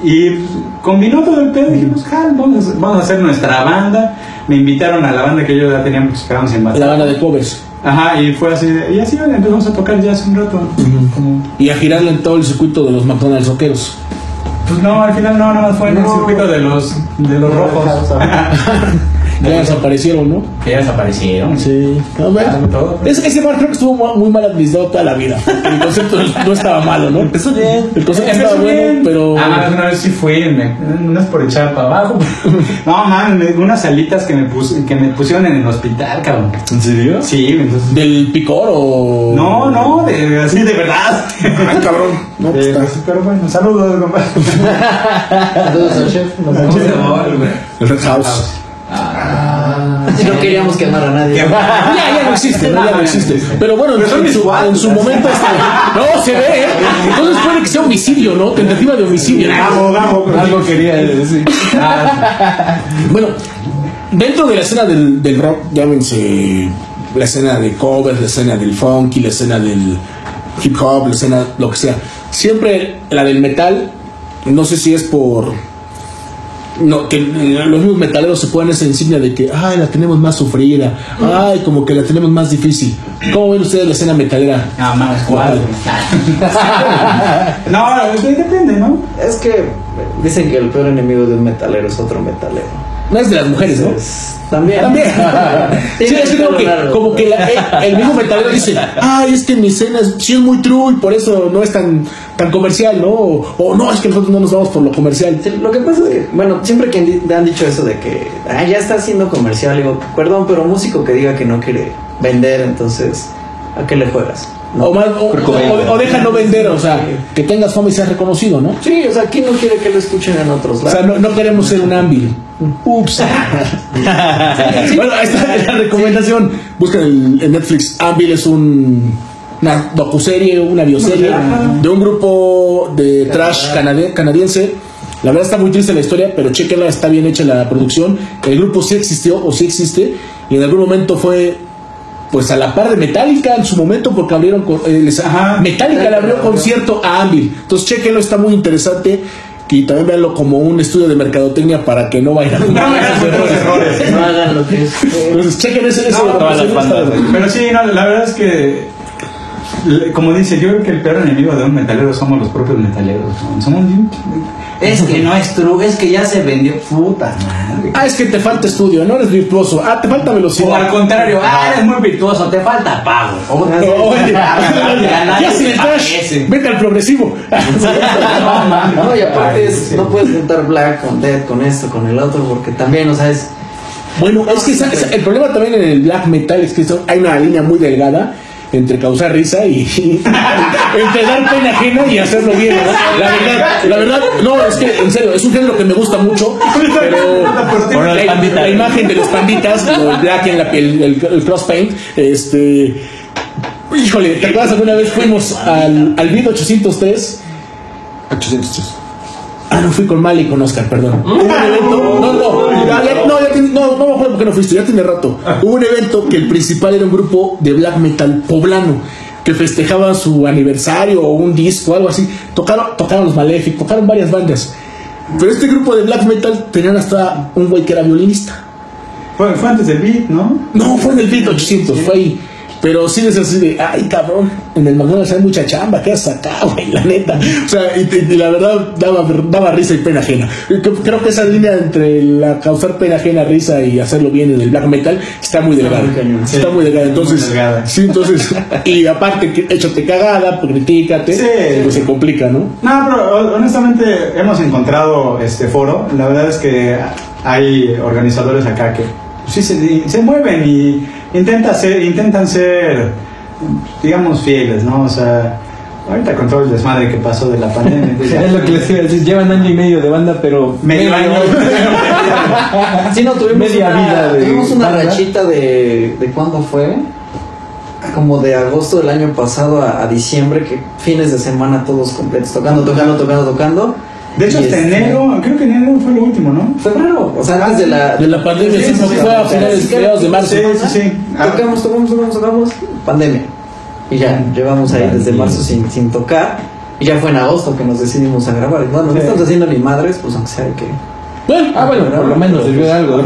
S4: Y combinó todo el pedo. Dijimos, "Jal, vamos, a- vamos a hacer nuestra banda. Me invitaron a la banda que yo ya tenía, quedamos en
S2: La
S4: batalla.
S2: banda de covers.
S4: Ajá, y fue así. de- Y así bueno, empezamos a tocar ya hace un rato. Como,
S2: Y a girarle en todo el circuito de los McDonald's rockeros.
S4: pues no, al final no, nada más fue en el circuito de los, de los rojos. [LAUGHS]
S2: Ya desaparecieron, ¿no?
S4: que ya desaparecieron.
S2: Sí. Bueno,
S4: Ah, todo.
S2: ese, ese bar creo que estuvo mu- muy mal administrado toda la vida. El concepto no estaba malo, ¿no?
S1: Empezó bien.
S2: El concepto estaba bueno,
S4: bien.
S2: pero.
S4: Ah, una vez sí fui, me- es por echar para abajo. [LAUGHS] No, man, unas alitas que me, pus- que me pusieron en el hospital, cabrón.
S1: ¿En serio?
S4: Sí, entonces.
S2: ¿Del picor o.?
S4: No, no, de, así de verdad.
S2: Ay, cabrón. No, pues
S4: Eh,
S2: está.
S4: pero bueno, saludos, compadre. [LAUGHS]
S6: Entonces el chef nos
S2: El Red House.
S6: No queríamos quemar a nadie.
S2: Ya, ya no existe, ¿no? Ya no existe. Pero bueno, en, en su, en su momento. no, se ve, ¿eh? Entonces puede que sea homicidio, ¿no? Tentativa de homicidio.
S4: Vamos, vamos.
S1: Algo quería decir.
S2: Bueno, dentro de la escena del, del rock, llámense la escena de covers, la escena del funky, la escena del hip hop, la escena lo que sea. Siempre la del metal, no sé si es por no, que eh, los mismos metaleros se ponen esa insignia de que ay la tenemos más sufrida, ay como que la tenemos más difícil. ¿Cómo ven ustedes la escena metalera?
S4: Ah, más cuál. [LAUGHS] No, de- depende, ¿no?
S6: Es que dicen que el peor enemigo de un metalero es otro metalero.
S2: No es de las mujeres, ¿no?
S6: También.
S2: También. [LAUGHS] Sí, es como que, como que la- el, mismo metalero dice, ay, es que mi escena es, sí es muy true y por eso no es tan, tan comercial, ¿no? O, o, no, es que nosotros no nos vamos por lo comercial.
S6: Sí, Lo que pasa es que, bueno, siempre que han dicho eso de que ah, ya está haciendo comercial, digo, perdón, pero músico que diga que no quiere vender, entonces, ¿a qué le juegas? No.
S2: O, más, o, o- o deja no vender, o sea, que tengas fama y seas reconocido, ¿no?
S6: Sí, o sea, ¿quién no quiere que lo escuchen en otros
S2: O sea,
S6: lados?
S2: no, no queremos ser un ámbil. Ups. [LAUGHS] bueno, ahí está la recomendación. Buscan el- en Netflix. Ámbil es un, una docuserie, una bioserie de un grupo de trash canade- canadiense. La verdad está muy triste la historia, pero chequenla, está bien hecha la producción. El grupo sí existió o sí existe y en algún momento fue pues a la par de Metallica en su momento porque abrieron con- eh, les-
S4: Ajá.
S2: Metallica le abrió concierto a Anvil. Entonces chequenlo, está muy interesante y también véanlo como un estudio de mercadotecnia para que no vayan [LAUGHS] a cometer esos errores.
S6: No hagan lo que es.
S2: Entonces chequen ese, ese
S4: No,
S1: todas las
S2: está-
S1: bandas.
S4: Pero sí, no, la verdad es que, como dice, yo creo que el peor enemigo de un metalero somos los propios metaleros. ¿no? Somos bien- Es [LAUGHS] que no es true, es que ya se vendió puta madre.
S2: Ah, es que te falta estudio, no eres virtuoso. Ah, te falta
S4: O al
S2: velocidad.
S4: contrario, ah, eres muy virtuoso, te falta pago. [LAUGHS] O-
S2: No, [LAUGHS] oye, ya vete al progresivo.
S4: No,
S6: y aparte
S4: Ay,
S6: es-
S4: sí.
S6: no puedes juntar Black con Dead, con esto, con el otro, porque también, o sea, es.
S2: Bueno, es que esa- el problema también en el black metal es que hay una línea muy delgada entre causar risa y, [LAUGHS] y- entre dar pena ajena y hacerlo bien. ¿no? La verdad, la verdad, no, es que en serio, es un género que me gusta mucho, pero la,
S1: el pandita.
S2: la imagen de los panditas, lo black en la piel, el, el cross paint, este, híjole, ¿te acuerdas alguna vez fuimos al, al Vid 803?
S1: 803.
S2: Ah, no fui con Mali y con Oscar, perdón. Hubo un evento. No, no, ya, ya- no, ya no, no me acuerdo por qué no fuiste, ya tiene rato. Hubo un evento que el principal era un grupo de black metal poblano que festejaba su aniversario o un disco o algo así. Tocaron, tocaron los Malefic, tocaron varias bandas. Pero este grupo de black metal tenían hasta un güey que era violinista.
S4: Fue, fue antes del beat, ¿no?
S2: No, fue en el beat 800, fue ahí. Pero sí es así de, ay cabrón, en el McDonald's hay mucha chamba, ¿qué haces acá, güey? La neta. O sea, y, y la verdad daba, daba risa y pena ajena. Creo, que esa línea entre la causar pena ajena, risa y hacerlo bien en el black metal está muy delgada. Está muy delgada. Entonces,
S4: Muy delgada.
S2: sí, entonces, y aparte, échate cagada, pues, critícate,
S4: Sí.
S2: pues se complica, ¿no?
S4: No, pero honestamente hemos encontrado este foro. La verdad es que hay organizadores acá que sí se, se mueven y intentan ser, intentan ser, digamos, fieles, ¿no? O sea, ahorita con todo el desmadre que pasó de la pandemia. pues [LAUGHS] ya-
S1: Es lo que les iba a decir. Llevan año y medio de banda, pero.
S4: Medio año. [LAUGHS]
S6: Sí, no, tuvimos
S1: Media
S6: una,
S1: vida de
S6: tuvimos una
S1: banda.
S6: rachita de, de cuándo fue, como de agosto del año pasado a, a diciembre, que fines de semana todos completos, tocando, tocando, tocando, tocando.
S4: De hecho, hasta
S6: este-
S4: enero, creo que enero fue lo último, ¿no?
S6: Febrero, o sea, antes de la...
S2: De la pandemia, sí, porque fue a finales, de marzo.
S4: Sí, sí, sí. Ah,
S6: Tocamos, tocamos, tocamos, tocamos, pandemia. Y ya, llevamos ahí desde marzo sin, sin tocar. Y ya fue en agosto que nos decidimos a grabar. Y no, no
S4: Sí.
S6: estamos haciendo ni madres, pues aunque sea que...
S2: Bueno,
S1: Ah, bueno, por lo menos sirvió de algo.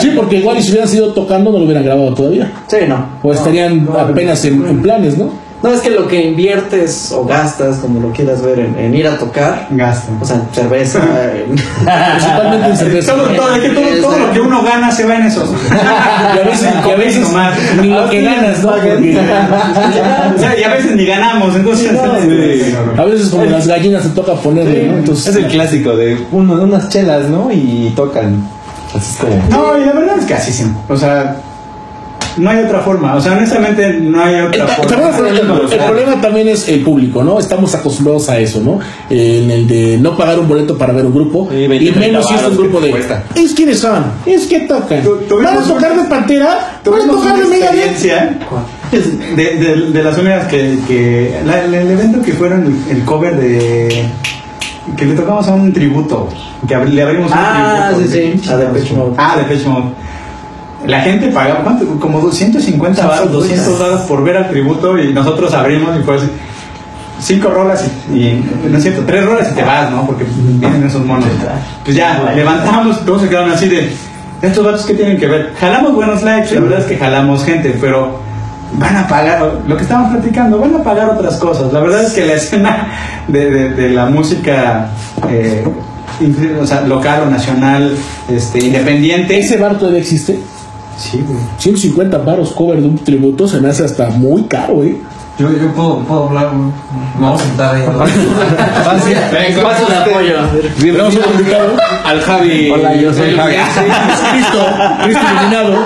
S2: sí, porque igual y si hubieran sido tocando no lo hubieran grabado todavía.
S6: Sí, no.
S2: O estarían apenas en, en planes, ¿no?
S6: No, es que lo que inviertes o gastas, como lo quieras ver, en, en ir a tocar,
S4: Gasto.
S6: o sea, cerveza, en-
S2: Principalmente en cerveza.
S4: Todo, todo, es que todo, todo lo que uno gana se va en eso.
S2: Y a veces, y a veces ni lo que ganas, ¿no? Porque
S4: O sea, y a veces ni ganamos, entonces.
S2: a veces como las gallinas te toca ponerle, ¿no? Entonces,
S1: Es el clásico de uno, unas chelas, ¿no? Y tocan. Así es como.
S4: No, y la verdad es que así sí. O sea, no hay otra forma. O sea, honestamente, no hay otra
S2: El,
S4: forma.
S2: también el problema- el problema también es el público, ¿no? Estamos acostumbrados a eso, ¿no? En el de no pagar un boleto para ver un grupo.
S1: Sí, 20,
S2: y menos si es un grupo de.
S1: cuesta.
S2: ¿Es quiénes son? ¿Es que tocan? ¿Van a tocar de Pantera? ¿Van a tocar de Megadeth?
S4: experiencia [LAUGHS] de, de, de las únicas que. que la- el evento que fueron el, cover de. que le tocamos a un tributo. Que abri- le abrimos un
S6: Ah,
S4: tributo.
S6: sí, sí, a Depeche Mode.
S4: Ah, de Depeche Mode. La gente pagaba, ¿cuánto? Como 250 baros, 200 dólares por ver al tributo y nosotros abrimos y fue así. Cinco rolas y, y- no es cierto, tres rolas y te vas, ¿no? Porque vienen esos monos. Pues ya, levantamos, todos se quedaron así de, estos datos que tienen que ver. Jalamos buenos likes, la verdad es que jalamos gente, pero van a pagar, lo que estábamos platicando, van a pagar otras cosas. La verdad es que la escena de, de- de la música, eh, inclu- o sea, local o nacional, este, independiente.
S2: ¿Ese bar todavía existe?
S4: Sí, güey.
S2: 150 baros cover de un tributo se me hace hasta muy caro, ¿eh?
S3: Yo, yo puedo, puedo hablar, güey. Me vamos a sentar ahí.
S6: Paso de [LAUGHS] apoyo.
S1: Al Javi.
S7: Hola, yo soy Javi.
S2: Cristo, Cristo iluminado.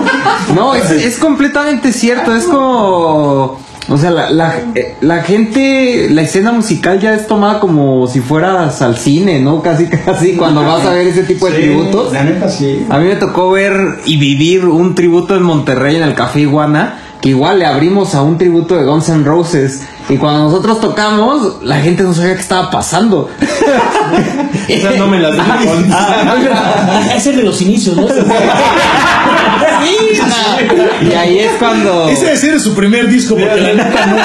S7: No, es, es completamente cierto. Es como. O sea, la, la, eh, la gente, la escena musical ya es tomada como si fueras al cine, ¿no? Casi, [LAUGHS] casi cuando vas a ver ese tipo de
S4: Sí,
S7: tributos.
S4: La neta sí.
S7: A mí me tocó ver y vivir un tributo en Monterrey en el Café Iguana, que igual le abrimos a un tributo de Guns N' Roses. Y cuando nosotros tocamos, la gente no sabía qué estaba pasando. [LAUGHS]
S1: Esa no me la sé.
S2: Ah, es el de los inicios, ¿no?
S7: y ahí es cuando...
S2: Ese debe ser su primer disco, porque la neta no,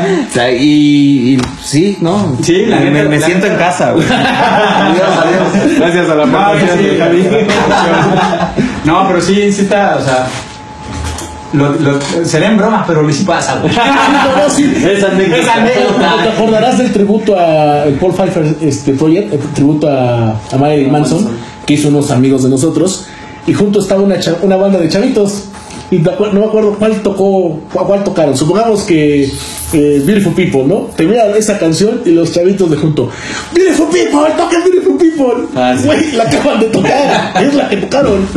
S2: ¿eh?
S7: O sea, y, y sí, ¿no?
S4: Sí, la
S7: me,
S4: neta-
S7: me
S4: la
S7: siento en casa, güey.
S1: Gracias a la aportación
S4: sí. [LAUGHS] No, pero sí, sí está, o sea. Lo, lo, será en broma, pero sí pasa, güey.
S2: No, no, sí.
S1: Es anécdota.
S4: Esa anécdota.
S2: ¿Te acordarás del tributo a Paul Pfeiffer este, Project? El tributo a, a Marilyn Manson, que hizo unos amigos de nosotros. Y junto estaba una, cha- una banda de chavitos. Y no me acuerdo cuál tocó, cuál, cuál tocaron. Supongamos que eh, Beautiful People, ¿no? Termina esa canción y los chavitos de junto. Beautiful People, toquen Beautiful People.
S1: Ah, sí.
S2: La acaban de tocar. es la que tocaron.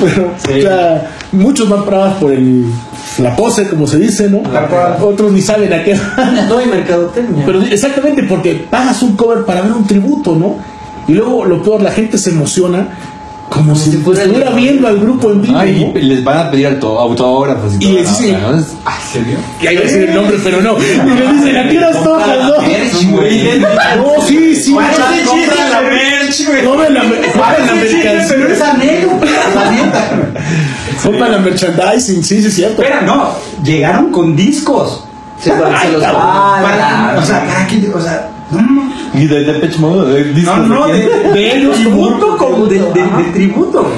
S2: Pero, o sea, muchos van bravas por el, la pose, como se dice, ¿no? Otros ni saben a qué van. [LAUGHS]
S6: No hay mercadotecnia.
S2: Pero exactamente porque pagas un cover para ver un tributo, ¿no? Y luego lo peor, la gente se emociona como si
S6: fuera el-
S2: estuviera viendo al grupo en vivo.
S1: Ay,
S2: ¿no?
S1: y les van a pedir autógrafos y,
S2: Y
S1: todo,
S2: les dicen-
S1: Ah, ¿serio?
S2: Y ahí va a decir el nombre, pero no. Y le dicen, ¿a qué horas tocas, no? No, [LAUGHS] sí, sí.
S4: Compra la merch, güey.
S2: Compran la, compran la mercancía.
S4: Pero es anécdota, la neta.
S2: Compran la merchandising, sí, sí, es cierto.
S4: Espera, no, llegaron con discos.
S6: Para se los
S4: Para- o sea, cada quien, o sea, no, no,
S1: Y de Depeche Mode, de
S4: no,
S1: discos
S4: no,
S1: de
S4: de, de ellos, tributo, como de, de, de tributo.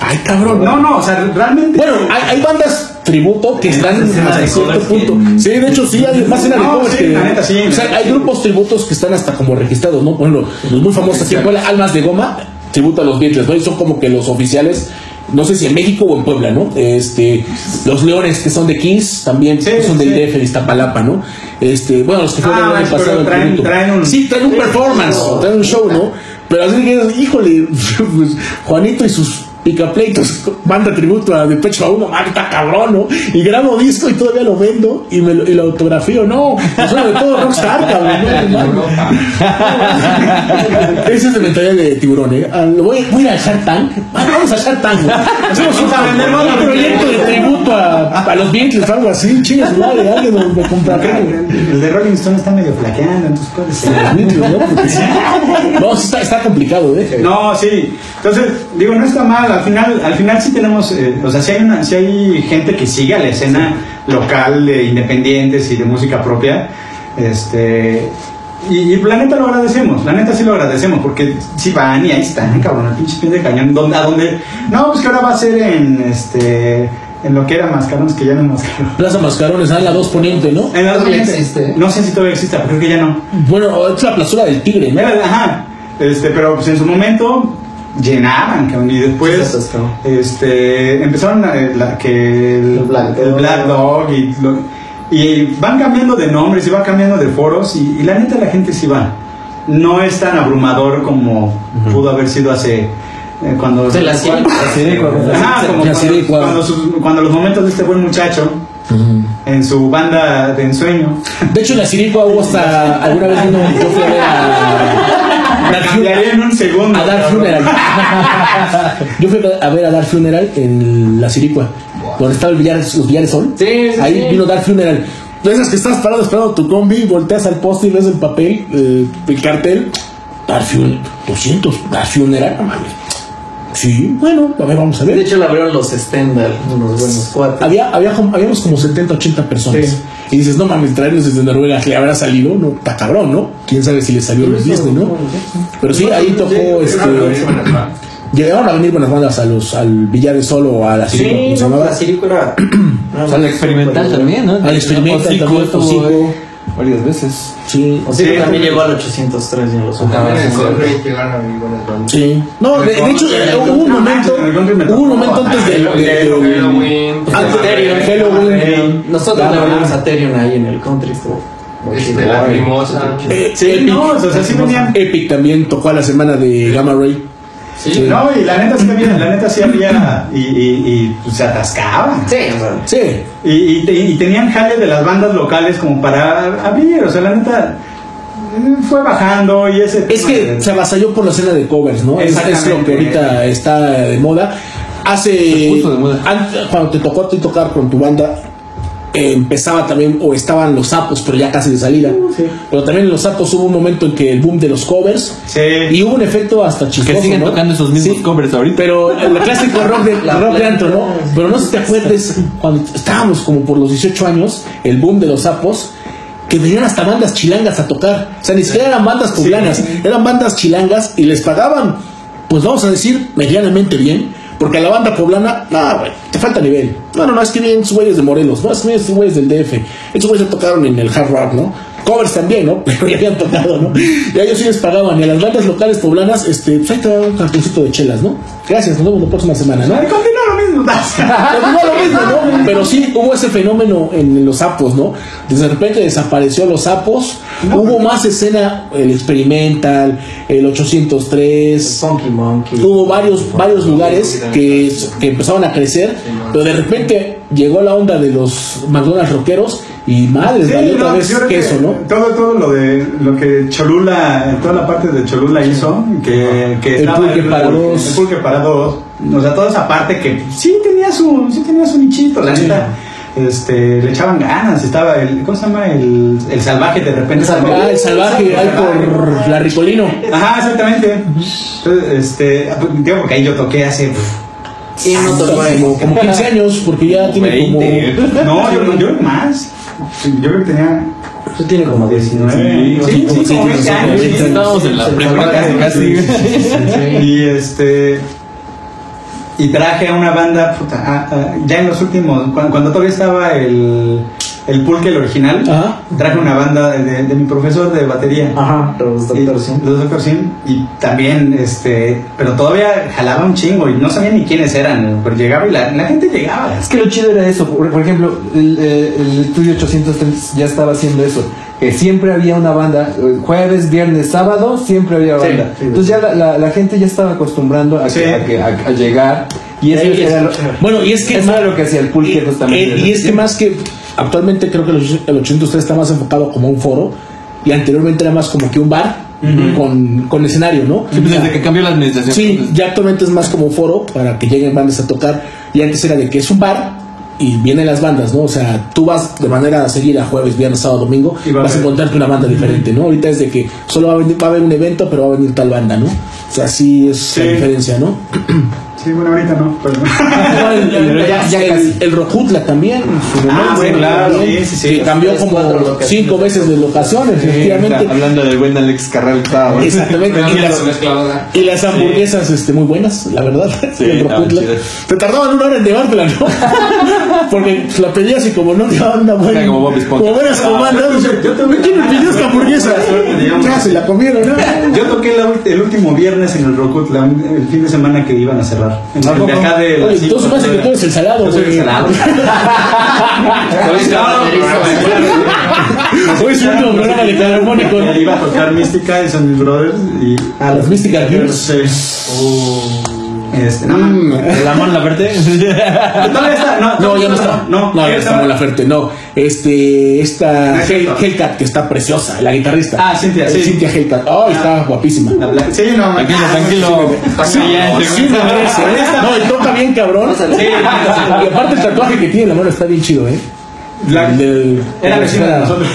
S2: Ay, cabrón.
S4: No, no, o sea, realmente.
S2: Bueno, hay, hay bandas tributo que están hasta
S6: de
S2: cierto punto.
S6: que-
S2: Sí, de hecho, sí, hay más de
S4: No, sí,
S2: que.
S4: la neta, sí.
S2: O sea, hay grupos tributos que están hasta como registrados, ¿no? Por ejemplo, los muy famosos aquí en Almas de Goma, tributo a los Beatles, ¿no? Y son como que los oficiales. No sé si en México o en Puebla, ¿no? Este, los Leones que son de Kings también
S4: Sí,
S2: son del
S4: sí.
S2: DF de Iztapalapa, ¿no? Este, bueno, los que fueron
S4: Ah,
S2: el año pasado
S4: traen- traen un-
S2: Sí, traen un performance, traen un show, ¿no? Pero así que, híjole, [LAUGHS] pues, Juanito y sus picapleitos, banda tributo a de pecho a uno, man, está cabrón, ¿no? Y grabo disco y todavía lo vendo y, me lo, y lo autografío, no, pues de todo rockstar, cabrón, no. [LAUGHS] [LAUGHS] Esa es la mentalidad de tiburón, ¿eh? Ah, lo voy, voy a ir a Shark Tank, Ah, vamos a Shark Tank. Hacemos un, un proyecto de tributo a, a los Beatles, algo así, chingas, madre, alguien me, me compra.
S4: El de Rolling Stone está medio flaqueando, entonces puede ser.
S2: ¿no? [LAUGHS] Está, está complicado, ¿eh?
S4: No, sí. Entonces, digo, no está mal. Al final, al final sí tenemos, eh, o sea, sí hay, una, sí hay gente que sigue a la escena local de independientes y de música propia. Este. Y, y la neta lo agradecemos, la neta sí lo agradecemos, porque sí van y ahí están, [LAUGHS] cabrón, el pinche pie de cañón. ¿Dónde, ¿A dónde? No, pues que ahora va a ser en este. En lo que era Mascarones, que ya no es Mascarones.
S2: Plaza Mascarones, ah, la 2 Poniente, ¿no?
S4: En la
S6: Todavía
S4: siguiente-
S6: existe.
S4: No sé si todavía existe, pero creo que ya no.
S2: Bueno, es la plazura del Tigre, ¿no?
S4: Era- Ajá. Este, pero pues en su momento llenaban, cabrón, y después este, empezaron a, eh, la- que el,
S6: El Black
S4: el
S6: Dog.
S4: Black Dog y, lo- y van cambiando de nombres y van cambiando de foros y, y la neta la gente sí va. No es tan abrumador como pudo haber sido hace eh, cuando cuando,
S2: Siricua.
S4: cuando sus- cuando los momentos de este buen muchacho en su banda de ensueño
S2: De hecho, en la Siricua hubo hasta alguna vez vino, yo fui a ver a. Dark
S4: cambiaría en un segundo
S2: a Dark
S4: cabrón.
S2: Funeral. [LAUGHS] Yo fui a ver a Dark Funeral en la Siricua, donde estaba el billar, los billares Sol.
S6: Sí, sí,
S2: Ahí
S6: sí.
S2: vino Dark Funeral. Esas que estás parado esperando tu combi, volteas al poste y ves el papel, eh, el cartel. Dark Funeral, 200, Dark Funeral, no mames. Sí, bueno, a ver, vamos a ver.
S6: De hecho, la abrieron los Stendhal, unos buenos cuates.
S2: Había, había, como- habíamos como 70, 80 personas.
S6: Sí.
S2: Y dices, no mames, traerlos desde Noruega, ¿le habrá salido? No, está cabrón, ¿no? Quién sabe si le salió los Disney, ¿no? Pero sí, ahí tocó este. Llegaron a venir buenas bandas a los, al Villar de Solo o a la Sirico, ¿cómo
S6: Sí, no, la Sirico era.
S7: O sea, el experimental también, ¿no?
S2: Al experimental también,
S7: Varias veces.
S2: Sí,
S6: O sea,
S4: Sí,
S6: también
S4: sí.
S6: llegó al 803 y en los
S3: También en llegaron a vivir
S2: sí. No, de, de hecho, eh, hubo un momento,
S4: me
S2: hubo un momento antes del-
S3: Halloween.
S2: antes. Halloween.
S6: Nosotros le
S2: Ah,
S6: hablamos a Terion ahí en el country. Estuvo
S3: Este, la Mimosa.
S2: eh,
S4: Sí,
S2: Epic,
S4: no, o sea, sí venían.
S2: Epic también tocó a la semana de Gamma Ray.
S4: Sí, no, y la neta sí había, la neta sí había, y, y, y, pues, se atascaban.
S6: Sí, o sea,
S2: Sí,
S4: Y, y, te- y tenían jale de las bandas locales como para abrir, o sea, la neta fue bajando y ese...
S2: Es que
S4: de-
S2: se avasalló por la escena de covers, ¿no? Es, es lo que ahorita está de moda. Hace.
S7: de moda.
S2: antes, cuando te tocó a ti tocar con tu banda, eh, empezaba también, o estaban los sapos, pero ya casi de salida.
S4: sí.
S2: Pero también en los sapos hubo un momento en que el boom de los covers.
S4: Sí.
S2: Y hubo un efecto hasta chistoso.
S1: Que siguen
S2: ¿no?
S1: tocando esos mismos
S2: Sí,
S1: covers ahorita.
S2: Pero el clásico rock de, [LAUGHS]
S6: La
S2: rock de antro, ¿no? Pero no sé si te acuerdes, cuando estábamos como por los 18 años, el boom de los sapos, que venían hasta bandas chilangas a tocar. O sea, ni siquiera eran bandas poblanas, eran bandas chilangas y les pagaban, pues vamos a decir, medianamente bien. Porque a la banda poblana, no, güey, te falta nivel. No, no, es que vienen esos güeyes de Morelos, no, es que vienen esos güeyes del DF. Esos güeyes tocaron en el hard rock, ¿no? Covers también, ¿no? [LAUGHS] Pero ya habían tocado, ¿no? Y a ellos sí les pagaban. Y a las bandas locales poblanas, este, pues ahí te da un cartoncito de chelas, ¿no? Gracias, nos vemos la próxima semana, ¿no? Pero sí hubo ese fenómeno en los sapos, ¿no? De repente desapareció los sapos, hubo más escena, el experimental, el 803,
S6: Funky Monkey.
S2: hubo varios, varios lugares que, que empezaron a crecer, pero de repente llegó la onda de los McDonald's rockeros y madre,
S4: Sí,
S2: valió
S4: no,
S2: otra vez
S4: creo que
S2: queso, ¿no?
S4: Todo, todo lo de lo que Cholula, toda la parte de Cholula hizo, que, que
S2: El
S4: estaba
S2: pulque para dos.
S4: el pulque para dos, o sea, toda esa parte que sí tenía su, sí tenía su nichito, la neta. Este, le echaban ganas, estaba el, ¿cómo se llama? El, el salvaje de repente. también.
S2: Ah, el salvaje, ahí por la Ricolino.
S4: Ajá, exactamente. Entonces, este, digo porque ahí yo toqué hace.
S2: Como, como 15 años, porque ya tiene como...
S4: No, yo, yo más. Yo creo que tenía
S6: Tú tienes como 19.
S4: Sí, sí, sí, como 20 años. sí.
S1: Estábamos en la prepa casi, casi.
S4: Y este. Y traje a una banda, puta, ah, ah, ya en los últimos, cuando, cuando todavía estaba el, el pulque, el original,
S2: Ajá.
S4: traje una banda de, de- de mi profesor de batería.
S6: Ajá, los
S4: Dr. Sim, y también, este, pero todavía jalaba un chingo y no sabía ni quiénes eran, pero llegaba y la, la gente llegaba.
S1: Es que lo chido era eso. Por, por ejemplo, el, eh, el estudio 803 ya estaba haciendo eso. Que siempre había una banda, jueves, viernes, sábado, siempre había banda.
S6: sí,
S1: Entonces ya la, la- la gente ya estaba acostumbrando a,
S4: Sí.
S1: que, a, que- a- a llegar. Y eso era, lo,
S6: escuchaba.
S2: Bueno, y es que
S1: eso era lo que hacía el pulque justamente.
S2: eh, y es que más que actualmente creo que el och- el 803 está más enfocado como un foro y anteriormente era más como que un bar con, con escenario, ¿no?
S1: Sí, pues, desde que cambió la administración.
S2: Sí, ya actualmente es más como un foro para que lleguen bandas a tocar. Y antes era de que es un bar y vienen las bandas, ¿no? O sea, tú vas de manera seguida jueves, viernes, sábado, domingo,
S4: Y va a
S2: vas a encontrarte una banda diferente, ¿no? Ahorita es de que solo va a, venir- va a haber un evento, pero va a venir tal banda, ¿no? O sea, sí es
S4: Sí.
S2: la diferencia, ¿no? [CLEARS THROAT]
S4: Sí, bueno, ahorita no, pero...
S2: el, el-
S1: ya- ya
S2: el-
S1: casi.
S2: el Rojutla también, en su
S4: Ah,
S2: momento,
S4: sí, claro,
S2: también,
S4: sí, sí, sí.
S2: que cambió
S6: Tres,
S2: como cinco veces de locación,
S1: sí,
S2: efectivamente.
S1: está hablando del buen Alex Carral. estaba.
S2: Exactamente. Y las, y las hamburguesas este, muy buenas, la verdad. [LAUGHS]
S1: Sí,
S2: El Rojutla.
S1: chidas.
S2: Te tardaban una hora en llevártela, ¿no? [LAUGHS] Porque pues, la pedías y como no te anda bueno.
S1: Era como Bob Esponja.
S2: Como buenas comandas.
S4: yo tuve-
S2: ¿Quién me pidió esta hamburguesa? Ya se la comieron, ¿no?
S4: Yo toqué el último viernes en el Rockwood, la- el fin de semana que iban a cerrar. En el de acá de
S2: que tú eres el salado,
S4: Yo soy el salado. [LAUGHS]
S2: Hoy es el último programa de
S4: Iba a tocar Mística y son mis brothers y
S2: A las Girls.
S4: Sí. Este, no,
S2: Mm.
S1: ¿El amor la? [LAUGHS]
S4: Todavía está, no,
S2: No, ya no está.
S4: No,
S2: No, ya está la Ferte, no. Este, esta
S4: No.
S2: Hellcat, que está preciosa, la guitarrista.
S4: Ah, Cintia, sí.
S2: Cintia Hellcat. Oh, está guapísima.
S4: Sí, no,
S1: Tranquilo, tranquilo.
S2: Sí, ¿eh? No, y toca bien, cabrón. Y aparte el tatuaje que tiene en la mano está bien chido, ¿eh?
S4: La-
S2: El del-
S4: Era
S2: como
S4: vecina
S2: si
S4: de
S2: fuera-
S4: nosotros.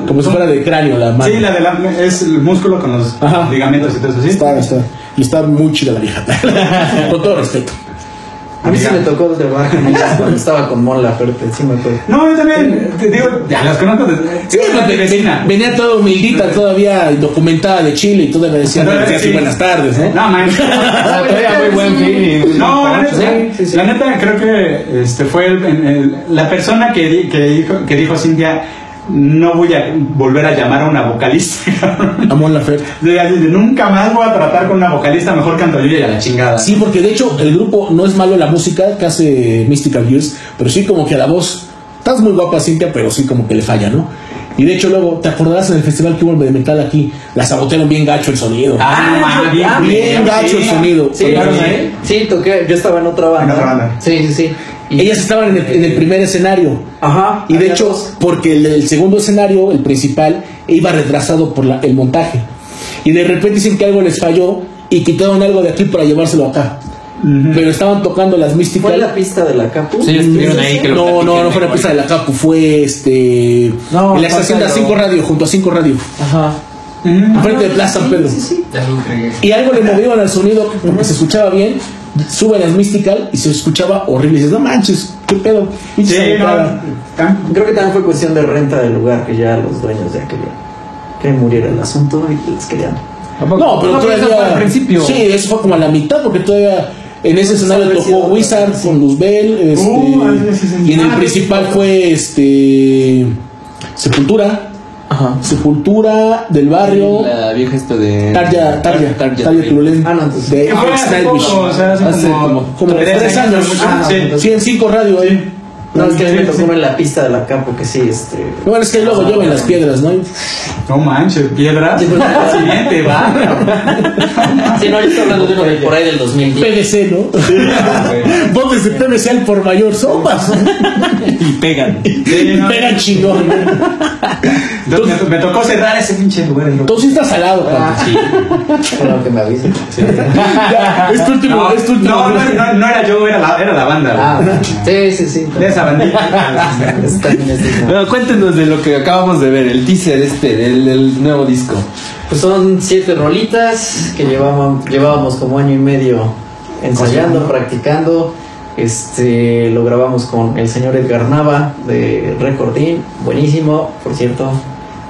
S4: [LAUGHS]
S2: Como si fuera de cráneo la mano.
S4: Sí, la de la, es el músculo con los
S2: Ajá.
S4: ligamentos y todo eso, ¿sí?
S2: Está, está. Y está muy chida la vieja. [LAUGHS] Con todo respeto.
S6: A mí sí me tocó de baja [LAUGHS] cuando estaba con Mon Laferte, sí me acuerdo.
S4: No, yo también, te digo, ya las conozco desde...
S2: Sí,
S4: mi vecina.
S2: venía toda humildita, todavía documentada de Chile y todavía me decía buenas,
S4: sí.
S2: buenas tardes, ¿no?
S4: No, man. [LAUGHS]
S1: Todavía muy buen feeling.
S4: No, la neta,
S6: Sí, sí, sí.
S4: la neta creo que este fue el- el- la persona que, di- que, dijo, que dijo Cintia, no voy a volver a llamar a una vocalista. [LAUGHS] cabrón".
S2: Amón Laferte.
S4: De nunca más voy a tratar con una vocalista, mejor canto yo y a la chingada.
S2: Sí, porque de hecho el grupo no es malo la música que hace Mystical Years, pero sí como que a la voz, estás muy guapa Cintia, pero sí como que le falla, ¿no? Y de hecho luego, ¿te acordarás en el festival que hubo de metal aquí? La sabotearon bien gacho el sonido.
S4: Ah, man, bien,
S2: bien gacho el sonido.
S6: Sí, claro,
S2: ¿eh?
S6: sí, toqué, yo estaba en otra banda.
S4: En otra banda.
S6: Sí, sí, sí.
S2: Ellas estaban en el, en el primer escenario.
S6: Ajá.
S2: Y de hecho,
S6: dos.
S2: porque el, el segundo escenario, el principal, iba retrasado por la- el montaje. Y de repente dicen que algo les falló y quitaron algo de aquí para llevárselo acá. Pero estaban tocando las
S6: ¿Fue
S2: místicas.
S6: en la pista de la Capu?
S1: Sí, estuvieron ahí, que lo
S2: No, no, no fue la pista de la Capu, fue este.
S6: No,
S2: en la estación de
S6: Pásalo.
S2: 5 Radio, junto a 5 Radio.
S6: Ajá.
S2: Enfrente de Plaza San Pedro.
S6: Sí, sí.
S2: Y algo le movieron al sonido porque se escuchaba bien. Suben las Mystical y se escuchaba horrible. Y dices, no manches, qué pedo.
S4: Sí, no,
S6: Creo que también fue cuestión de renta del lugar que ya los dueños ya querían que muriera el asunto y les querían.
S2: No, pero
S1: No, pero eso
S2: todavía.
S1: fue al principio.
S2: Sí, eso fue como a la mitad porque todavía. En ese escenario
S6: haber
S2: tocó Wizard
S6: sí.
S2: con Luzbel. Este,
S4: Uh,
S2: y en el principal fue este. Sepultura.
S1: Ajá.
S2: Sepultura del barrio.
S1: La vieja esta de.
S2: Tarja, Tarja,
S1: Tarja.
S2: Tarja.
S6: Ah, no,
S2: de
S4: Que fue hace
S2: Nightwish.
S4: poco, o sea, hace
S1: Hace
S4: como,
S1: como-
S2: Como tres años.
S4: Ah, sí.
S2: Sí, en 5 radio ahí.
S6: No, es que a mí me
S4: Sí,
S6: tocó
S4: sí.
S6: en la pista de la Capu que sí, este.
S2: Bueno, es que luego llevan las piedras, ¿no?
S4: No manches, piedras.
S6: Sí, pues, [LAUGHS]
S4: Siguiente, va.
S6: Sí, no, yo estoy hablando de uno de por ahí del 2010.
S2: PVC, ¿no? Botes de PVC al por mayor sopas.
S1: Y pegan. [LAUGHS]
S4: Sí, no.
S2: Pegan chingón. [LAUGHS]
S4: Me, me tocó cerrar ese pinche lugar.
S2: Tú sí estás salado,
S6: Ah,
S2: Pato.
S6: sí. Bueno, que me avisen.
S2: Ya, es tu último,
S4: No,
S2: es tu último.
S4: no, no, no, no era yo, era la, era la banda.
S6: Ah, sí, sí, sí.
S4: De esa bandita.
S1: Cuéntenos de lo que acabamos de ver, el teaser este, del, del nuevo disco.
S6: Pues son siete rolitas que llevábamos, llevábamos como año y medio ensayando, practicando. Este lo grabamos con el señor Edgar Nava de Recording, buenísimo, por cierto.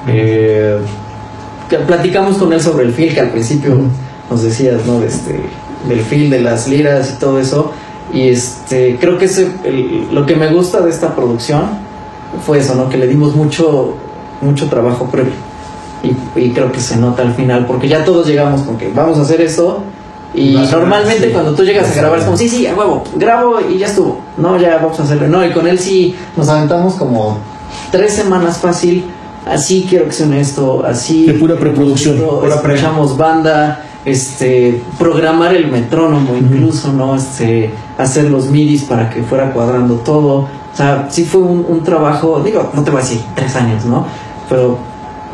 S6: Eh, platicamos con él sobre el feel que al principio nos decías, ¿no? Este, del feel, de las liras y todo eso. Y este, creo que ese, el- lo que me gusta de esta producción fue eso, ¿no? Que le dimos mucho, mucho trabajo previo. Y, y creo que se nota al final, porque ya todos llegamos con que vamos a hacer esto. Y normalmente
S4: sí.
S6: cuando tú llegas a grabar es como, sí, sí, a huevo, grabo y ya estuvo. No, ya vamos a hacerlo. No, y con él sí nos aventamos como tres semanas fácil. Así quiero que suene esto, así.
S2: De pura preproducción.
S4: Pura pre.
S6: Escuchamos banda, este, programar el metrónomo incluso, ¿no? Este, hacer los midis para que fuera cuadrando todo. O sea, sí fue un, un trabajo, digo, no te voy a decir tres años, ¿no? Pero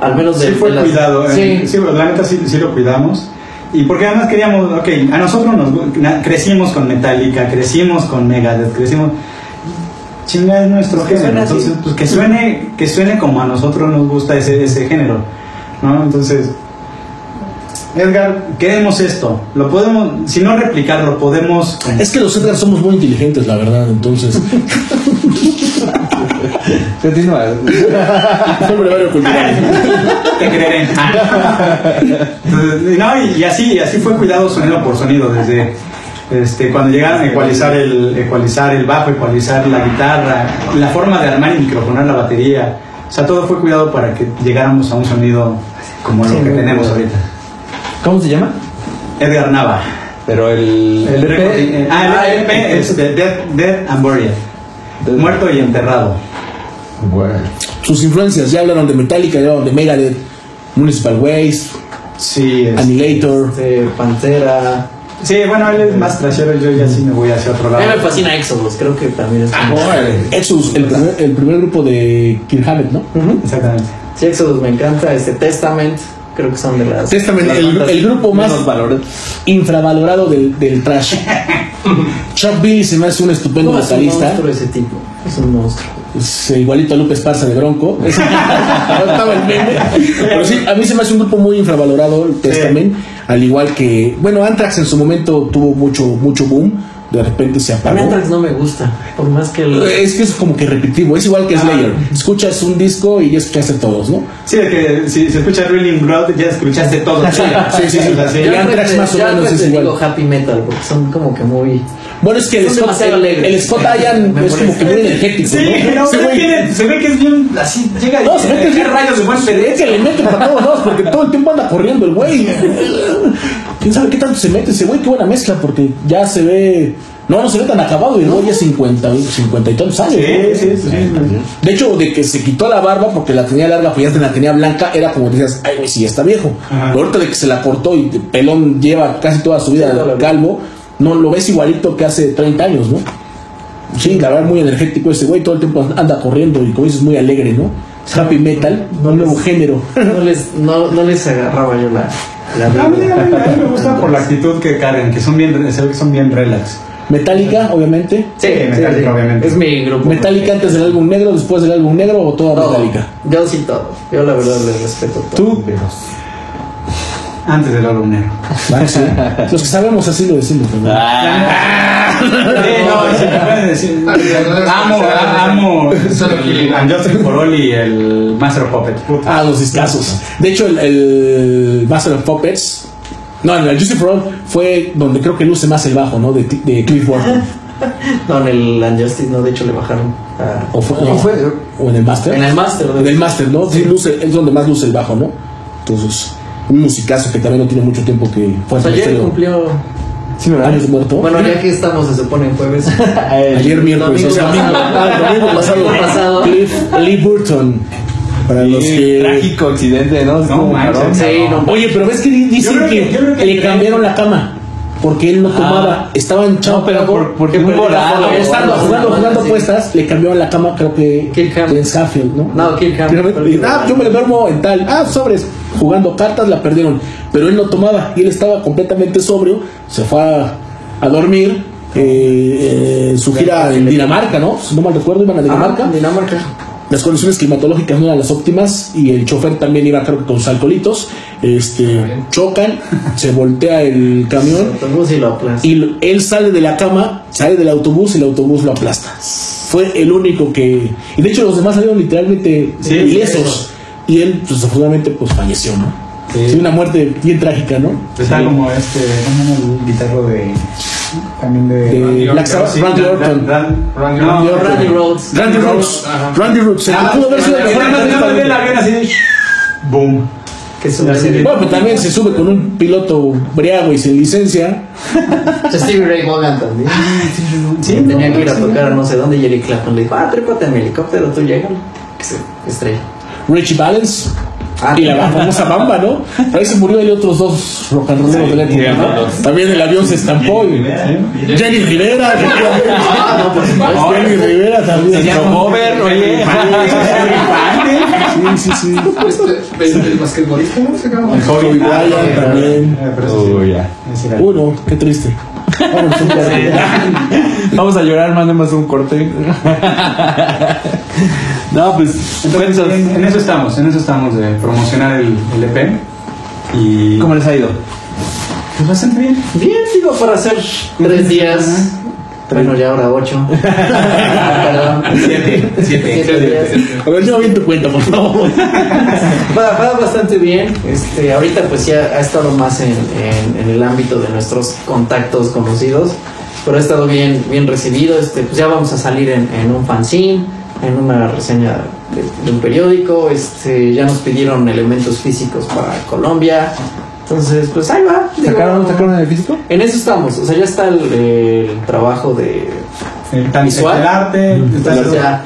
S6: al menos de
S4: Sí fue
S6: de las-
S4: cuidado, eh,
S6: Sí,
S4: sí, la neta sí, sí lo cuidamos. Y porque además queríamos, ok, a nosotros nos crecimos con Metallica, crecimos con Megadeth, crecimos... Chinga es nuestro género, entonces pues que suene, que suene como a nosotros nos gusta ese, ese género, ¿no? Entonces, Edgar, queremos esto, lo podemos, si no replicarlo, podemos...
S2: Es que los Edgar somos muy inteligentes, la verdad, entonces. [LAUGHS]
S7: Continúa.
S2: Son brevario cultural.
S4: te creeré. Entonces, no, y, y así, y así fue cuidado sonido por sonido, desde este, cuando llegaron a ecualizar el, ecualizar el bajo, ecualizar la guitarra, la forma de armar y microfonar la batería. O sea, todo fue cuidado para que llegáramos a un sonido como lo
S6: Sí,
S4: que
S6: muy
S4: tenemos ahorita.
S7: ¿Cómo se llama?
S4: Edgar Nava.
S7: Pero el.
S4: El recording- eh, ah, el EP es de Dead, Dead and Buried. Muerto y enterrado.
S7: Bueno.
S2: Sus influencias, ya hablaron de Metallica, ya hablaron de Megadeth, Municipal Waste,
S4: Sí, es-
S2: Annihilator.
S6: este, Pantera.
S4: sí, bueno, él es más trashero, yo ya sí me voy hacia otro
S6: A
S4: lado.
S6: mí me fascina Exodus, creo que también es
S4: Ah,
S6: un-
S2: Exodus, el primer, el primer grupo de Kirk Hammett, ¿no?
S4: Exactamente.
S6: Sí, Exodus me encanta. Este Testament, creo que son de las.
S2: Testament,
S6: las
S2: el, grupo más infravalorado del, del trash. [LAUGHS] Chuck Billy se me hace un estupendo
S6: No, es un
S2: vocalista.
S6: monstruo ese tipo. Es un monstruo.
S2: Es, eh, igualito a Lupe Esparza de Bronco. [LAUGHS] Estaba el meme. Pero sí, a mí se me hace un grupo muy infravalorado el Testament. Al igual que, bueno, Anthrax en su momento tuvo mucho, mucho boom. De repente se apagó.
S6: Anthrax no me gusta. Por más que el.
S2: Es que es como que repetitivo, es igual que Slayer. Escuchas un disco y ya escuchaste todos, ¿no?
S4: Sí, de que si se escucha Rolling Blood ya escuchaste todo.
S2: Sí, sí, sí, sí. [LAUGHS]
S4: O sea, sí.
S2: Y
S6: Yo
S2: Anthrax
S6: prefiero-
S2: más o menos es igual.
S6: digo happy metal porque son como que muy.
S2: Bueno, es que el
S6: Son
S2: Scott, el, Scott [LAUGHS]
S6: Me
S2: es como que muy energético.
S4: Sí,
S2: ¿no?
S4: no, pero
S2: güey-
S4: tiene- se ve que es bien así, llega y
S2: No, se ve que es
S4: ¿qué
S2: bien
S4: rayos de buen
S2: Se ve
S4: pedazo?
S2: que le meten para todos lados porque todo el tiempo anda corriendo el güey. [LAUGHS] ¿Quién sabe qué tanto se mete ese güey? Qué buena mezcla porque ya se ve. No, no se ve tan acabado y güey ya 50, 50 y tantos años.
S4: Sí,
S2: ¿no?
S4: sí, sí, sí.
S2: De hecho, de que se quitó la barba porque la tenía larga, pues ya la tenía blanca, era como decías, ay, güey, sí, ya está viejo.
S4: Ajá.
S2: Pero ahorita de que se la cortó y pelón lleva casi toda su vida. calvo, no lo ves igualito que hace 30 años, ¿no? Sí, la verdad, muy energético ese güey, todo el tiempo anda corriendo y como dices, muy alegre, ¿no? Happy metal, un nuevo género. [LAUGHS]
S6: No les, no, no les agarraba yo la. la
S4: A mí,
S6: vibra.
S4: a mí- a mí me gusta por la actitud que cargan, que son bien, se ve que son bien relax.
S2: Metallica, obviamente.
S6: Sí,
S4: Metallica,
S6: sí, sí.
S4: obviamente.
S6: Es mi grupo.
S2: Metallica antes del álbum negro, después del álbum negro o toda
S6: Todo.
S2: Metallica.
S6: Yo sí todo. Yo la verdad les respeto todo.
S2: ¿Tú?
S4: Antes del álbum negro.
S2: Ah, sí. Los que sabemos así lo decimos. ¿no?
S4: Sí, no, sí, me pueden decir. Amo, amo. And Justin for All y el Master of Puppets. Puta.
S2: Ah, los discazos. De hecho, el, el Master of Puppets. No, en el Juicy for All fue donde creo que luce más el bajo, ¿no? De, de Cliff Burton. [LAUGHS]
S6: No, en el Unjustice, no, de hecho le bajaron. a-
S2: O, fue, no, o en el Master.
S6: En el Master.
S2: En el Master, ¿no? Sí, luce, es donde más luce el bajo, ¿no? Entonces, un musicazo que también no tiene mucho tiempo que fue
S6: Pues ayer cumplió.
S2: Sí, ¿verdad? años muerto.
S6: Bueno, ya que estamos, se supone en jueves. [LAUGHS]
S2: Ayer miércoles, o sea,
S6: Domingo
S2: domingo,
S6: pasado.
S2: ah, domingo pasado.
S6: Domingo pasado.
S2: Cliff Lee Burton. Para los que.
S7: Trágico accidente, ¿no? Es
S4: No
S7: como
S4: manches.
S6: Sí, no.
S2: Oye, pero ves que di- dicen que,
S4: que- que-
S2: le cambiaron la cama. Porque él no tomaba, estaba en
S7: No, pero por, porque un volado.
S2: Estando jugando, jugando apuestas, le cambiaron la cama, creo que
S6: Kirk.
S2: James Hadfield, ¿no?
S6: No, Kirk Hammett.
S2: Ah, yo me duermo en tal. Ah, sobres. Jugando cartas la perdieron. Pero él no tomaba y él estaba completamente sobrio. Se fue a, a dormir. eh, eh, su gira en Dinamarca, ¿no? Si no mal recuerdo, iban a Dinamarca.
S6: Ah, Dinamarca.
S2: Las condiciones climatológicas no eran las óptimas y el chofer también iba creo que con sus alcoholitos. Este, chocan, se voltea el camión
S6: y lo
S2: él sale de la cama, sale del autobús y el autobús lo aplasta. Fue el único que... Y de hecho los demás salieron literalmente
S4: Sí,
S2: ilesos. Y él, pues, desafortunadamente, pues falleció, ¿no? Sí, una muerte bien trágica, ¿no?
S4: Está como este, ¿cómo se llama el guitarro de. También de.
S2: De Black Sabbath,
S4: Sí,
S2: Randy
S4: Ran-
S2: Orton.
S4: Ran-
S3: Randy
S4: no,
S2: Orton.
S6: Randy Rhodes.
S2: Randy Rhodes. Randy Rhodes.
S4: Ah,
S2: pudo haber sido el
S4: así. Boom.
S6: Que es
S4: Así de-
S2: Bueno, pues también se sube con un piloto briago y sin licencia. [LAUGHS]
S6: Stevie Ray Vaughan también.
S4: Sí,
S6: Tenía que ir a
S4: sí.
S6: tocar a no sé dónde y Eric Clapton le dijo, ah, trépate a mi helicóptero, tú llegas. Que se estrella.
S2: Richie Valens.
S6: Ah,
S2: y la famosa Bamba, ¿no? Ahí se murió y otros dos rock and rolleros de la época, ¿no? También el avión se estampó. Y... Jenny Rivera. efectivamente.
S6: Ah, no, supuesto.
S2: Jenny Rivera también.
S1: Sería cover, oye.
S2: Sí, sí, sí.
S3: Este, el, el basquetbolista, ¿cómo se llama?
S2: Kobe Bryant también.
S4: Eh, pero sí, era-
S2: Uno, qué triste.
S1: Vamos a llorar, mándame un corte. no, pues,
S4: Entonces, en, en eso estamos, en eso estamos de promocionar el, el EP. Y.
S1: ¿Cómo les ha ido?
S4: Pues bastante bien.
S6: Bien, digo, para hacer tres días. Bueno, ya ahora ocho. [LAUGHS] Perdón.
S4: Siete, siete.
S6: Siete días.
S2: A ver, lleva bien tu cuenta, por favor. [LAUGHS]
S6: Va, va bastante bien. Este, ahorita pues ya ha estado más en, en- en el ámbito de nuestros contactos conocidos, pero ha estado bien, bien recibido. Este, pues ya vamos a salir en, en un fanzine, en una reseña de, de un periódico. Este, ya nos pidieron elementos físicos para Colombia. Entonces, pues ahí va. digo,
S1: ¿Sacaron, ¿Sacaron el físico?
S6: En eso estamos. O sea, ya está el, el trabajo de
S4: El, tan-
S6: Visual.
S4: el arte. está-
S6: Entonces ya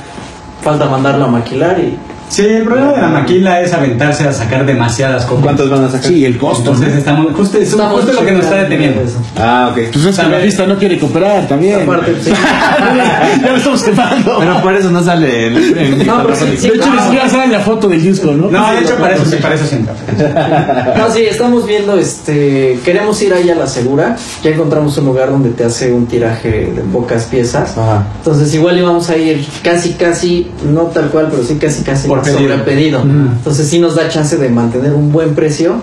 S6: falta mandarlo a maquilar y
S4: Sí, el problema de la maquila es aventarse a sacar demasiadas copias.
S1: ¿Cuántos van a sacar?
S2: Sí, el costo.
S4: Entonces estamos, justo, es
S6: estamos
S4: justo lo que nos está deteniendo.
S6: eso.
S1: Ah, ok.
S2: Pues es que la lista no quiere cooperar también.
S6: Aparte, sí. [LAUGHS]
S2: ya lo estamos quemando.
S1: Pero por eso no sale en, en
S6: No, pero sí, sí,
S2: de hecho, ni siquiera sale la foto del disco, ¿no?
S4: No, de hecho, para eso sí, para eso siempre.
S6: No, sí, estamos viendo, este, queremos ir ahí a la segura. Ya encontramos un lugar donde te hace un tiraje de pocas piezas.
S1: Ajá.
S6: Entonces igual íbamos a ir casi, casi, no tal cual, pero sí casi, casi
S4: Por pedido.
S6: sobre pedido. Entonces sí nos da chance de mantener un buen precio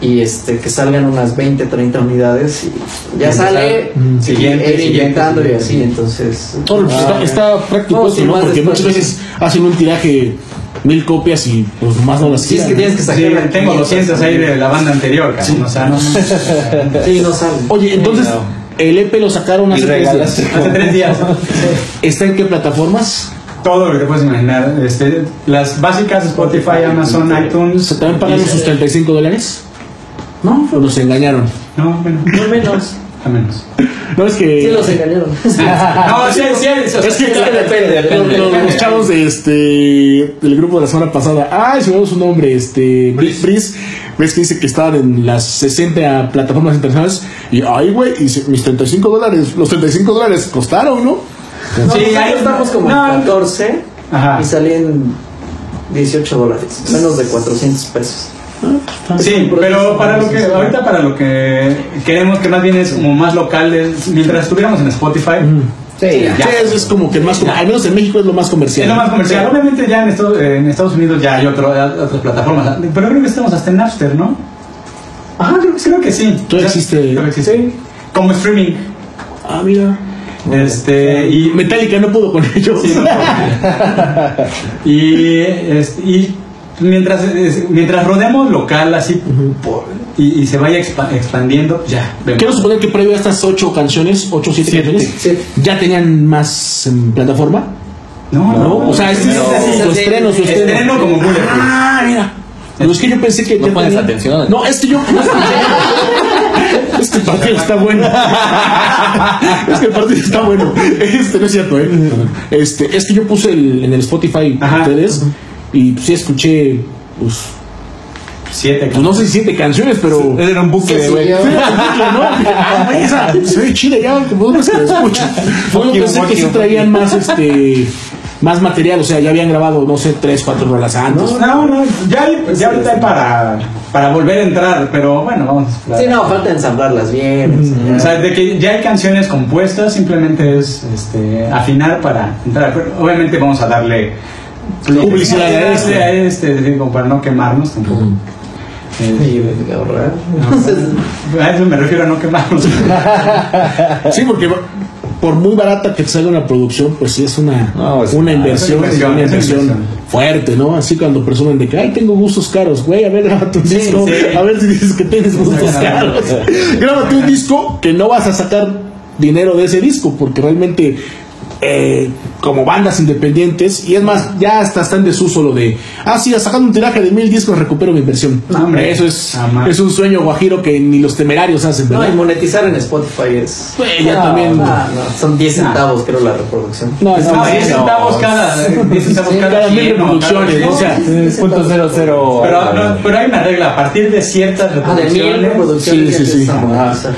S6: y este que salgan unas 20, 30 unidades y ya sale
S4: mm, siguiente,
S6: ir
S4: siguiente,
S6: inyectando y así, entonces...
S2: Pues está, está práctico
S6: No,
S2: Porque muchas
S6: sí.
S2: veces hacen un tiraje mil copias y pues más no las
S6: Sí, es que tienes que
S4: Sí,
S6: sacar...
S4: tengo 200 ahí de la banda anterior, sea, no, [LAUGHS]
S6: Sí, no sale.
S2: Oye, entonces, el EP lo sacaron hace tres días.
S4: hace tres días. [LAUGHS]
S2: ¿Está en qué plataformas?
S4: Todo lo que te puedes imaginar. Este, las básicas, Spotify, Amazon, iTunes.
S2: ¿Se también pagaron
S4: y-
S2: sus 35 dólares?
S4: No,
S2: ¿O nos engañaron?
S4: no, bueno,
S6: No menos. [LAUGHS]
S4: a menos.
S2: No, es que...
S6: Sí los engañaron. [LAUGHS]
S4: No, sí, sí, sí,
S2: Es que
S6: depende,
S2: los, los- los chavos de este del grupo de la semana pasada, ay, se me dio su nombre, este Brice, ves que dice que estaban en las 60 plataformas internacionales y ay, güey, y mis 35 dólares, los 35 dólares costaron, ¿no?
S6: No,
S4: Sí,
S6: nosotros
S4: ahí-
S6: estamos como
S4: no.
S6: en 14
S4: Ajá.
S6: y salían 18 dólares, menos de 400 pesos.
S4: Sí, pero para lo que ahorita para lo que queremos que más bien es como más local, es- mientras estuviéramos en Spotify,
S6: Sí,
S4: ya.
S2: Sí, es, es como que más, al menos en México es lo más comercial.
S4: es lo más comercial. Obviamente ya en Estados, en Estados Unidos ya hay otro, otras plataformas, pero creo que estamos hasta en Napster, ¿no? Ajá, creo que sí, creo que sí.
S2: Todo
S4: Ya-
S2: existe.
S4: creo que existe. Como streaming.
S2: Ah, mira.
S4: Este, y
S2: Metallica no pudo con ellos.
S4: Sí, no, y, este, y mientras, es- mientras rodeamos local así por- y, y se vaya expa- expandiendo, ya. vemos.
S2: Quiero suponer que previo a estas 8 canciones, 8 o 7
S4: Siete.
S2: canciones,
S6: Sí.
S2: ya tenían más en plataforma.
S4: No,
S2: ¿No? O sea, este es su estreno, su estreno.
S4: Estreno como Bulletproof.
S2: Ah, mira. No, es que yo pensé que
S1: No pones
S2: tenían-
S1: atención.
S2: No, es que yo. [LAUGHS] [LAUGHS] [LAUGHS] Este partido está bueno. Es que el partido está bueno. Este no es cierto, ¿eh? Este, es que yo puse el- en el Spotify
S4: Ajá.
S2: ustedes y sí escuché, pues,
S4: Siete.
S2: pues no sé si siete canciones, pero.
S1: Era un bucle, güey.
S6: sí, yo- [LAUGHS]
S2: Ah, güey, esa se ve chida ya, como unos que la escuchan. Yo pensé que sí traían más este más material, o sea, ya habían grabado, no sé, tres, cuatro rolas antes.
S4: No, no, ya, hay- ya ahorita hay para, para volver a entrar, pero bueno, vamos a esperar.
S6: Sí, no, falta ensamblarlas bien.
S4: O sea, de que ya hay canciones compuestas, simplemente es este, afinar para entrar. Pero obviamente vamos a darle
S2: Publicidad a
S4: darle
S2: este.
S4: a este, es decir, como para no quemarnos tampoco. Eh, [LAUGHS] a eso me refiero a no quemarnos. [LAUGHS]
S2: Sí, porque por muy barata que salga una producción, pues sí es una,
S1: No, es
S2: una inversión,
S4: una inversión,
S2: fuerte, ¿no? Así cuando presumen de que, ay, tengo gustos caros, güey, a ver, grábate un disco,
S4: sí.
S2: a ver si dices que tienes gustos caros. grábate un disco que no vas a sacar dinero de ese disco, porque realmente eh, como bandas independientes, y es más, ya hasta está en desuso lo de, ah, sí, sacando un tiraje de mil discos recupero mi inversión.
S4: No, hombre,
S2: Eso es,
S4: jamás.
S2: es un sueño guajiro que ni los temerarios hacen,
S6: No,
S2: ¿verdad?
S6: y monetizar en Spotify es.
S2: Ya
S6: No,
S2: también-
S6: no, no, son 10 centavos, creo, la reproducción.
S2: No, es
S4: No,
S2: que-
S4: 10 centavos cada, 10 centavos
S2: Sí,
S4: cada,
S2: cada mil
S4: ¿no?
S2: reproducciones,
S4: Cada-
S2: ¿no? O sea,
S1: punto cero cero.
S4: Pero, no, pero hay una regla, a partir de ciertas
S6: Ah, de mil
S4: reproducciones.
S6: reproducciones.
S2: Sí, sí, sí.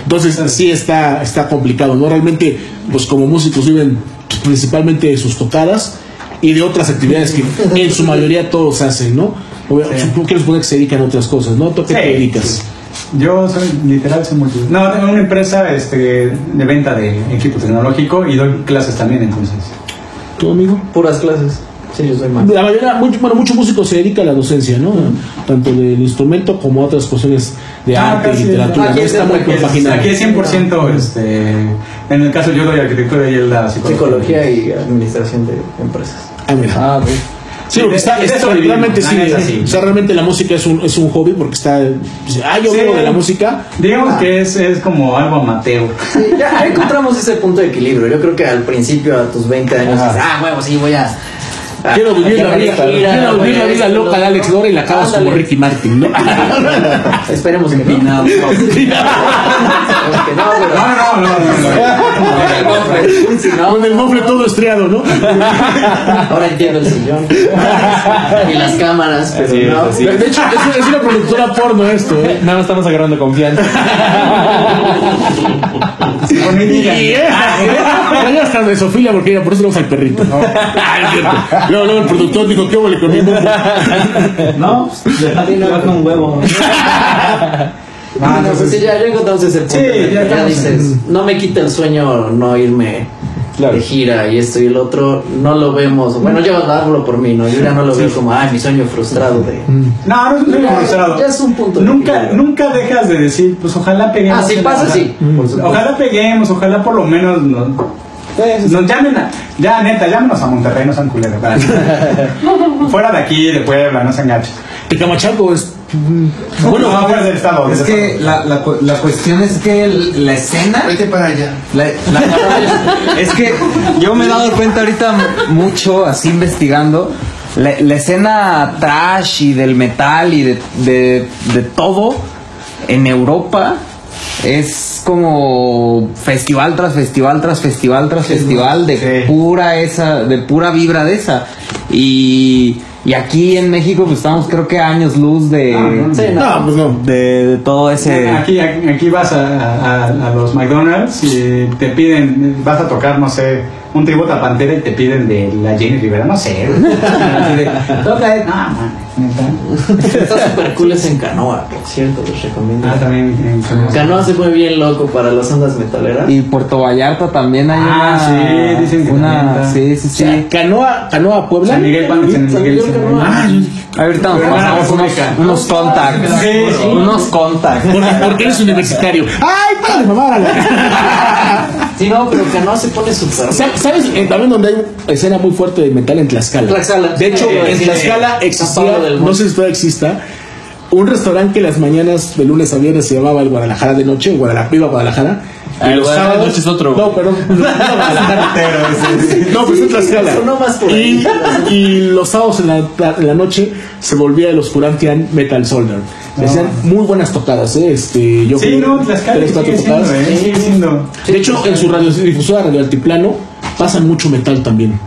S2: Entonces sí está, está complicado, ¿no? Realmente, pues como músicos viven pues, principalmente de sus tocadas y de otras actividades que [LAUGHS] en su mayoría todos hacen, ¿no?
S4: Sí.
S2: supongo que les puede que se dedican a otras cosas, ¿no? ¿Tú qué te dedicas?
S4: sí. Yo soy literal, soy multi. No, tengo una empresa este, de venta de equipo tecnológico y doy clases también, entonces.
S2: ¿Tú, amigo?
S6: Puras clases. Sí, yo soy más.
S2: La mayoría, mucho, bueno, muchos músicos se dedican a la docencia, ¿no? Tanto del instrumento como a otras cuestiones de
S4: Ah,
S2: arte,
S4: casi,
S2: literatura.
S4: Aquí
S2: ¿no?
S4: es,
S2: Está muy
S4: aquí es-
S2: compaginado.
S4: aquí es 100%, este, en el caso yo doy arquitectura y él da psicología.
S6: Psicología y administración de empresas.
S2: Ah, mira.
S1: Ah.
S2: Sí, porque está, está- realmente
S4: la
S2: sí. O sea, realmente la música es un, es un hobby porque está. dice, Ah, yo
S4: Sí.
S2: vivo de la música.
S4: Digamos que es, es como algo amateur.
S6: Sí, ya encontramos ese punto de equilibrio. Yo creo que al principio, a tus 20 años,
S1: Ajá.
S6: dices, ah, huevo, sí, voy a.
S2: Quiero vivir la vida,
S6: gira,
S2: quiero vivir la vida loca de Alex. Lora y la acabas como. Ricky Martin, ¿no? [LAUGHS]
S6: Esperemos que no. No. [LAUGHS]
S4: No, no, no, no. no.
S6: No,
S2: Con el mofle todo estriado, ¿no? [LAUGHS]
S6: ahora entiendo el sillón. y las cámaras, pero no.
S1: así
S2: De hecho, es, es una productora porno esto, ¿eh?
S1: Nada más estamos agarrando confianza.
S4: Con mi niña.
S2: Y ya hasta de Sofía porque ya por eso tenemos al perrito. Ah, es cierto. Luego, luego el productor dijo, ¿qué huele con mi mofle? [LAUGHS]
S6: No, ti no con un huevo. [LAUGHS]
S4: Ah,
S6: No, pues sí, ya, ya encontramos ese punto.
S4: Sí,
S6: en que
S4: ya
S6: ya, dices, no me quita el sueño no irme
S1: Claro.
S6: de gira y esto y el otro, no lo vemos. Bueno, yo hablo por mí, ¿no? Yo ya no lo veo como, ay, mi sueño frustrado de.
S4: No, no es un sueño frustrado.
S6: ya es un punto de
S4: Nunca,
S6: equilibrio.
S4: nunca dejas de decir, pues ojalá peguemos.
S6: Ah, sí
S4: en-
S6: pasa, sí. Supuesto.
S4: Ojalá peguemos, ojalá por lo menos nos, nos llamen a, ya neta, llámenos a Monterrey, no sean culeros. para- [LAUGHS] Fuera de aquí, de Puebla, no se enganchen.
S2: El Camachalco es.
S4: Bueno, no, fuera del estado.
S7: Es que la, la, la cuestión es que el- la escena
S3: Vete para allá.
S7: La- la- [LAUGHS] es que yo me he dado cuenta ahorita mucho, así investigando, la, la escena trash y del metal y de, de, de todo en Europa es como festival tras festival tras festival tras festival de
S4: Sí.
S7: pura esa, de pura vibra de esa. Y, y aquí en México pues estamos creo que años luz de,
S6: Sí, no.
S2: No, pues
S7: de, de todo ese...
S4: Aquí, aquí, aquí vas a, a- a los McDonald's y te piden, vas a tocar, no sé, un tributo a Pantera y te piden de la Jenny Rivera, no sé. Así de, "Toca, eh". No, man.
S6: Está súper cool es en canoa, por cierto, les recomiendo.
S4: Ah, también. en-
S6: Canoa se fue bien loco para las ondas metaleras.
S7: Y Puerto Vallarta también hay
S4: Ah,
S7: una...
S4: sí, dicen que
S7: una,
S4: está.
S7: sí, sí,
S2: O
S7: sí.
S2: sea, Canoa, Canoa Puebla.
S4: San Miguel, Pan- San Miguel, San.
S2: Ah,
S7: Ahorita nos pasamos unos, unos contacts.
S4: Sí, sí.
S7: Unos contacts.
S2: porque, porque eres universitario. ¡Ay, para de mamar
S6: Sí, no, pero Canoa se pone súper.
S2: Sa- ¿Sabes eh, también donde hay una escena muy fuerte de metal en Tlaxcala?
S6: Tlaxcala.
S2: De hecho,
S6: Sí,
S2: en Tlaxcala.
S6: San
S2: existía, no sé si todavía exista, un restaurante que las mañanas de lunes a viernes se llamaba el Guadalajara de noche, Guadalajara, viva Guadalajara.
S1: Ah,
S2: Y
S1: el
S2: los sábados-
S1: noche es otro.
S2: No, Guadalajara. [LAUGHS] No, pues en Tlaxcala.
S6: Sonó más por ahí.
S2: Y, y los sábados en la, en la noche se volvía el Oscurantian Metal Soldier. Se hacían muy buenas tocadas, ¿eh? Este, yo
S4: Sí, no, Tlaxcala sigue siendo, eh, sigue siendo.
S2: De hecho, en su radiodifusora Radio Altiplano pasan mucho metal también.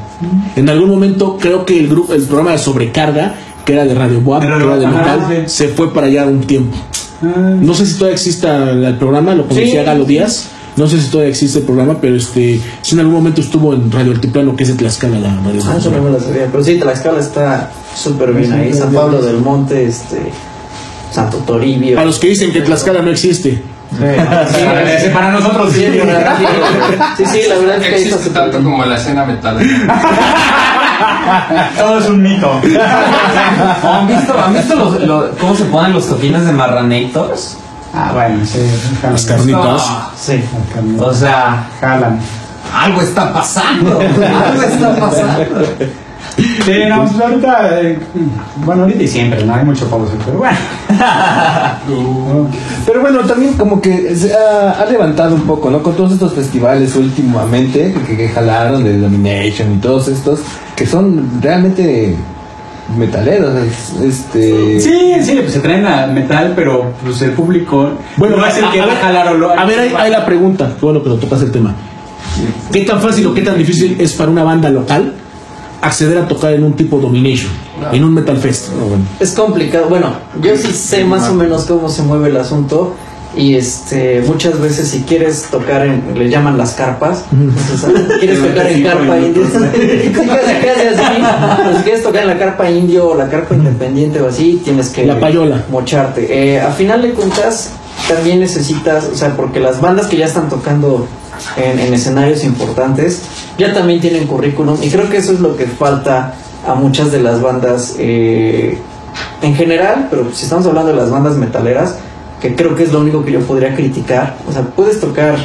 S2: En algún momento creo que el grupo, el programa de sobrecarga, que era de Radio Boab, que era de metal,
S4: sí.
S2: se fue para allá un tiempo.
S4: Ah,
S2: No sé si todavía exista el programa, lo conocía
S6: Sí.
S2: Galo Díaz. No sé si todavía existe el programa, pero este, si en algún momento estuvo en Radio Altiplano, que es de Tlaxcala la
S6: Ah, eso
S2: radiodifusora.
S6: no me lo sabía. Pero sí, Tlaxcala está súper bien ahí. San Pablo del Monte, este. Santo Toribio.
S2: A los que dicen que Tlaxcala no existe.
S6: Sí,
S4: ese para nosotros sí.
S6: Sí, la verdad, sí, sí, la verdad es que
S3: Existe tanto
S6: bien.
S3: como la escena metal.
S4: Todo es un mito. [LAUGHS]
S7: ¿Han visto, han visto los, lo- cómo se ponen los toquines de Marranators?
S4: Ah, bueno, sí.
S2: Las carnitas.
S7: Sí.
S4: Carnitas.
S7: O sea,
S4: Jalan.
S6: algo está pasando, [LAUGHS] algo está pasando.
S4: Sí, no, pues ahorita, eh, bueno, ahorita y siempre, no hay mucho pausa, pero bueno. [LAUGHS]
S1: Pero bueno, también como que se ha, ha levantado un poco, ¿no? Con todos estos festivales últimamente que, que jalaron de Domination y todos estos, que son realmente metaleros. es- Este...
S4: Sí, sí, pues se traen a metal, pero pues el público
S2: Bueno,
S4: no es el
S2: a-
S4: que
S2: a
S4: va a
S2: ver,
S4: jalar o lo
S2: A ver, ahí la pregunta. Qué Bueno, pero tocas el tema. ¿Qué tan fácil o qué tan difícil es para una banda local acceder a tocar en un tipo Domination, en un Metal Fest?
S6: Es complicado. Bueno, yo sí sé más o menos cómo se mueve el asunto. Y este, muchas veces si quieres tocar en, le llaman las carpas, entonces, quieres [LAUGHS] tocar en carpa indio, [LAUGHS] Sí, casi, casi así. Pues, si quieres tocar en la carpa indio o la carpa independiente o así, tienes que
S2: La payola.
S6: mocharte. Eh, a final de cuentas, también necesitas, o sea, porque las bandas que ya están tocando en, en escenarios importantes, ya también tienen currículum, y creo que eso es lo que falta a muchas de las bandas eh, en general, pero si estamos hablando de las bandas metaleras, que creo que es lo único que yo podría criticar, o sea, puedes tocar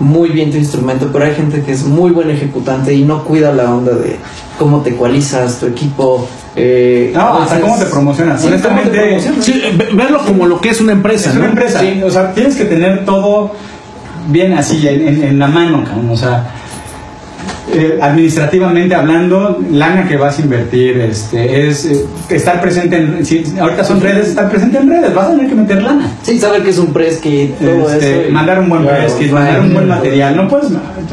S6: muy bien tu instrumento, pero hay gente que es muy buen ejecutante y no cuida la onda de cómo te ecualizas, tu equipo. Eh,
S4: No, hasta cómo te promocionas.
S6: Sí, cómo te
S4: Honestamente,
S6: promocionas.
S2: Sí, ve- verlo como lo que es una empresa,
S4: Es una
S2: ¿no?
S4: empresa,
S6: Sí.
S4: o sea, tienes que tener todo bien así, en, en- en la mano, cabrón, o sea, eh, administrativamente hablando, lana que vas a invertir, este, es eh, estar presente en, si ahorita son redes, estar presente en redes, vas a tener que meter lana.
S6: Sí, saber que es un press kit, todo
S4: Este,
S6: eso. y-
S4: mandar un buen
S6: Claro,
S4: press kit, mandar un buen material. No puedes,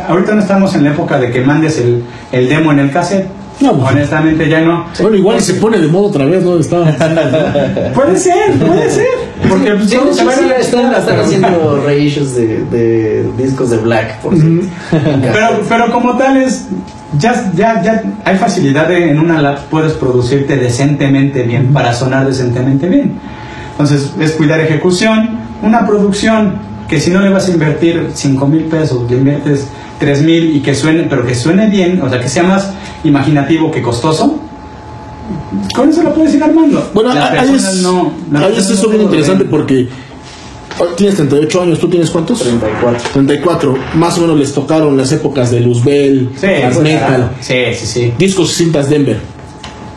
S4: ahorita no estamos en la época de que mandes el, el demo en el cassette.
S2: No, pues-
S4: Honestamente ya no.
S2: Bueno, igual se pone de modo otra vez, ¿no? Está... [LAUGHS]
S4: Puede ser, puede ser. Porque pues,
S6: Sí,
S4: a
S6: sí, están, están haciendo [LAUGHS] reissues de, de discos de Black, por cierto.
S4: Pero, pero como tal es, ya, ya, ya hay facilidad de, en una lab puedes producirte decentemente bien para sonar decentemente bien. Entonces es cuidar ejecución, una producción que si no le vas a invertir 5 mil pesos, le inviertes 3 mil y que suene, pero que suene bien, o sea que sea más imaginativo que costoso, con eso lo puedes ir armando.
S2: Bueno,
S4: Las
S2: ahí
S4: personas
S2: es,
S4: no-
S2: es eso
S4: no
S2: bien interesante
S4: ven.
S2: porque oh, tienes 38 años, ¿tú tienes cuántos?
S6: 34.
S2: 34. Más o menos les tocaron las épocas de Luzbel,
S4: Sí, pues,
S2: metal,
S4: Sí, sí, sí.
S2: discos y cintas Denver.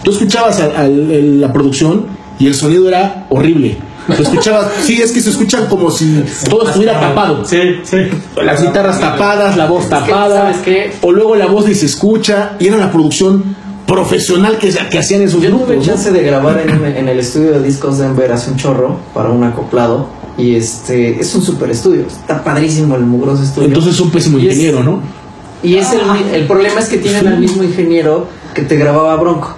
S2: Tú escuchabas el- la producción y el sonido era horrible. Lo escuchabas, sí, es que se escuchan como si todo estuviera tapado.
S4: Sí, sí.
S2: Las guitarras tapadas, la voz
S6: que,
S2: tapada,
S6: ¿sabes qué?
S2: o luego la voz ni se escucha, y era la producción profesional que, que hacían esos
S6: Yo tuve
S2: grupos. ¿no?
S6: chance de grabar en, en el estudio de discos de Denver hace un chorro para un acoplado. Y este es un super estudio. Está padrísimo el mugroso estudio.
S2: Entonces es un pésimo
S6: Y es-
S2: ingeniero, ¿no?
S6: Y es el, el problema es que tienen al mismo ingeniero que te grababa Bronco.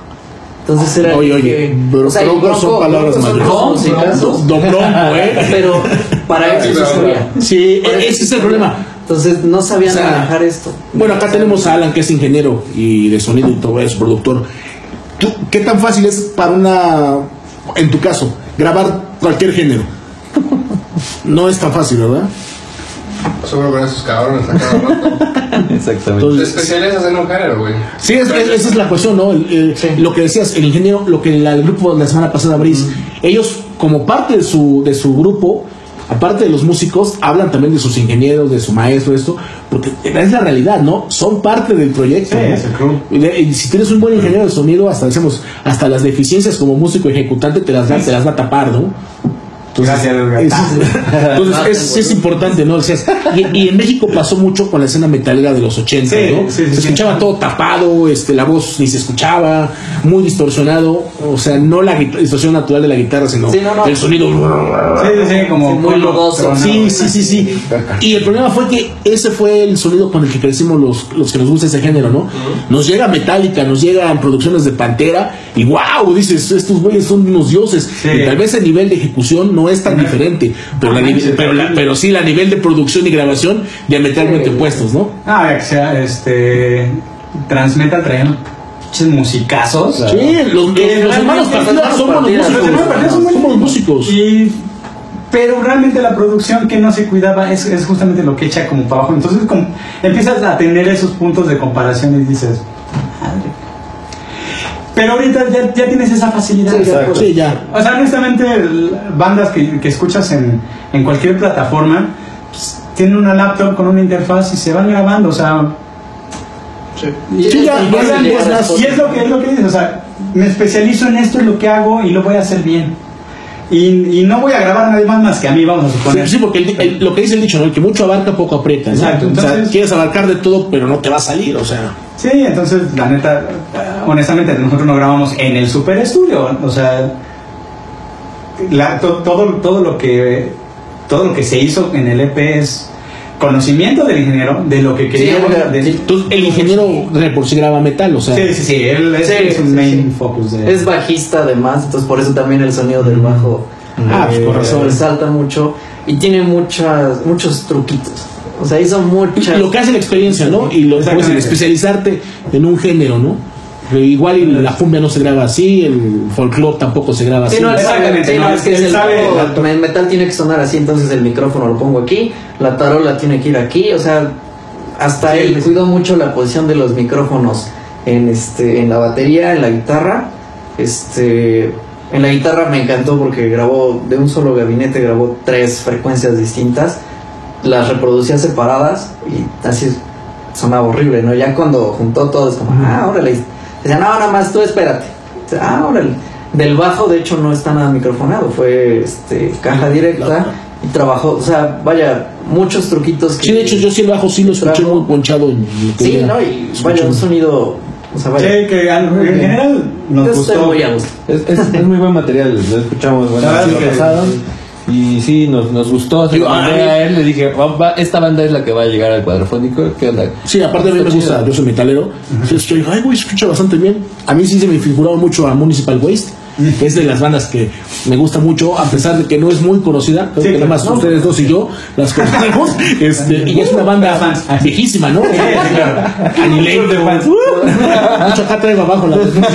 S6: Entonces era
S2: Oye, oye,
S6: que-
S2: pero
S6: o sea, y
S2: Bronco son palabras
S6: Bronco
S2: mayores. Don Bronco, ¿eh? [LAUGHS]
S6: Pero para eso se sabía.
S2: Sí, ese
S6: se
S2: es el problema.
S6: Entonces no sabían
S2: O sea,
S6: manejar esto.
S2: Bueno, acá tenemos a Alan, que es ingeniero y de sonido y todo eso, productor. ¿Tú, ¿Qué tan fácil es para una, en tu caso, grabar cualquier género? No es tan fácil, ¿verdad?
S3: Solo con esos cabrones a cada rato.
S1: Exactamente.
S3: Te
S2: Entonces,
S3: especializas en un género, güey.
S2: sí, es- es- esa es la cuestión, ¿no? El- el- Lo que decías, el ingeniero, lo que la- el grupo de la semana pasada, Brice, ellos, como parte de su, de su grupo, aparte de los músicos, hablan también de sus ingenieros, de su maestro, esto, porque es la realidad, ¿no? Son parte del proyecto.
S4: Sí,
S2: ¿no?
S4: es el crew.
S2: Y de- y si tienes un buen ingeniero de sonido, hasta decimos, hasta las deficiencias como músico ejecutante te las, da- te las va a tapar, ¿no?
S4: Gracias, Edgar.
S2: es- entonces es, es importante, ¿no? O sea, y, y en México pasó mucho con la escena metalera de los 80,
S4: Sí,
S2: ¿no?
S4: sí, sí,
S2: se
S4: sí.
S2: escuchaba todo tapado, este, la voz ni se escuchaba, muy distorsionado, o sea, no la distorsión natural de la guitarra, sino
S6: Sí, no, no.
S2: el sonido.
S4: Sí, sí, sí, como
S6: Sí, muy lodoso.
S2: Sí, sí, sí, sí. Y el problema fue que ese fue el sonido con el que crecimos los, los que nos gusta ese género, ¿no? Nos llega Metallica, nos llegan producciones de Pantera y wow, dices, estos güeyes son unos dioses.
S4: Sí.
S2: Y tal vez el nivel de ejecución no es tan diferente, pero, la pero, la- pero sí la nivel de producción y grabación diametralmente opuestos, ¿no?
S4: Ah, ya que sea, este. Transmetal traían musicazos.
S2: Sí, los, los- los
S4: realmente
S2: hermanos Partidas son buenos
S6: Partidas,
S2: músicos.
S4: los hermanos
S2: Somos músicos.
S4: Y, pero realmente la producción que no se cuidaba es, es justamente lo que echa como para abajo. Entonces como, empiezas a tener esos puntos de comparación y dices, madre. Pero ahorita ya, ya tienes esa facilidad.
S6: Sí,
S4: Ya
S6: exacto.
S2: Sí, ya.
S4: O sea, honestamente, bandas que, que escuchas en, en cualquier plataforma pues, tienen una laptop con una interfaz y se van grabando. O sea,
S2: Sí, ya
S4: es- y es lo que es lo que dices, o sea, me especializo en esto, es lo que hago y lo voy a hacer bien. Y, y no voy a grabar a nadie más más que a mí, vamos a suponer.
S2: Sí, porque el- el- lo que dice el dicho, ¿no? El que mucho abarca, poco aprieta. ¿no?
S4: Exacto,
S2: o sea,
S4: entonces-
S2: quieres abarcar de todo, pero no te va a salir, o sea.
S4: Sí, entonces, la neta, eh, honestamente, nosotros no grabamos en el super estudio. O sea, la- to- todo, todo, lo que, todo lo que se hizo en el EP es conocimiento del ingeniero, de lo que quería. de-
S2: Entonces, el ingeniero de por sí graba metal, o sea.
S4: sí, sí, sí, él es,
S6: Sí,
S4: es un
S6: sí,
S4: main
S6: sí.
S4: focus de
S6: Es bajista además, entonces por eso también el sonido del bajo
S2: Ah, pues, con razón.
S6: resalta mucho y tiene muchas muchos truquitos. O sea, hizo muchas
S2: lo que hace la experiencia, ¿no? Y lo el especializarte en un género, ¿no? Pero igual y la cumbia no se graba así, el folclore tampoco se graba
S6: Sí,
S2: así.
S6: no,
S4: Exactamente,
S6: no, es que es el metal tiene que sonar así, entonces el micrófono lo pongo aquí, la tarola tiene que ir aquí, o sea, hasta
S4: Sí,
S6: él
S4: sí.
S6: cuidó mucho la posición de los micrófonos en este en la batería, en la guitarra. Este en la guitarra me encantó porque grabó de un solo gabinete grabó tres frecuencias distintas, las reproducía separadas y así sonaba horrible, ¿no? Ya cuando juntó todo es como, ah, órale. Decía, no, nada más tú espérate. Dice, Ah, órale. Del bajo, de hecho, no está nada microfonado, fue este, caja directa y trabajó, o sea, vaya, muchos truquitos. Que,
S2: Sí, de hecho, yo sí el bajo sí lo escuché
S6: Trajo-
S2: muy ponchado.
S6: Sí. ¿no? Y
S2: Escuché
S6: vaya, un sonido, o sea, vaya.
S4: Sí, que en general nos
S6: Yo
S4: gustó.
S6: muy a gusto.
S1: Es, es, es muy buen material, lo escuchamos, bueno, Y sí, nos, nos gustó. Se
S2: Digo, a
S1: mandé
S2: mí-
S1: a él, le dije, "Va- va- esta banda es la que va a llegar al cuadrofónico. ¿Qué onda?
S2: Sí, aparte a mí me gusta, yo soy metalero. Entonces estoy, ay, güey, se escucha bastante bien. A mí sí se me figuraba mucho a Municipal Waste, es de las bandas que me gusta mucho, a pesar de que no es muy conocida. Creo
S4: Sí,
S2: que nada más ustedes dos y yo las conocemos. [LAUGHS] este, y es una banda viejísima, ¿no? Anilento. Mucho acá traigo abajo la Municipal.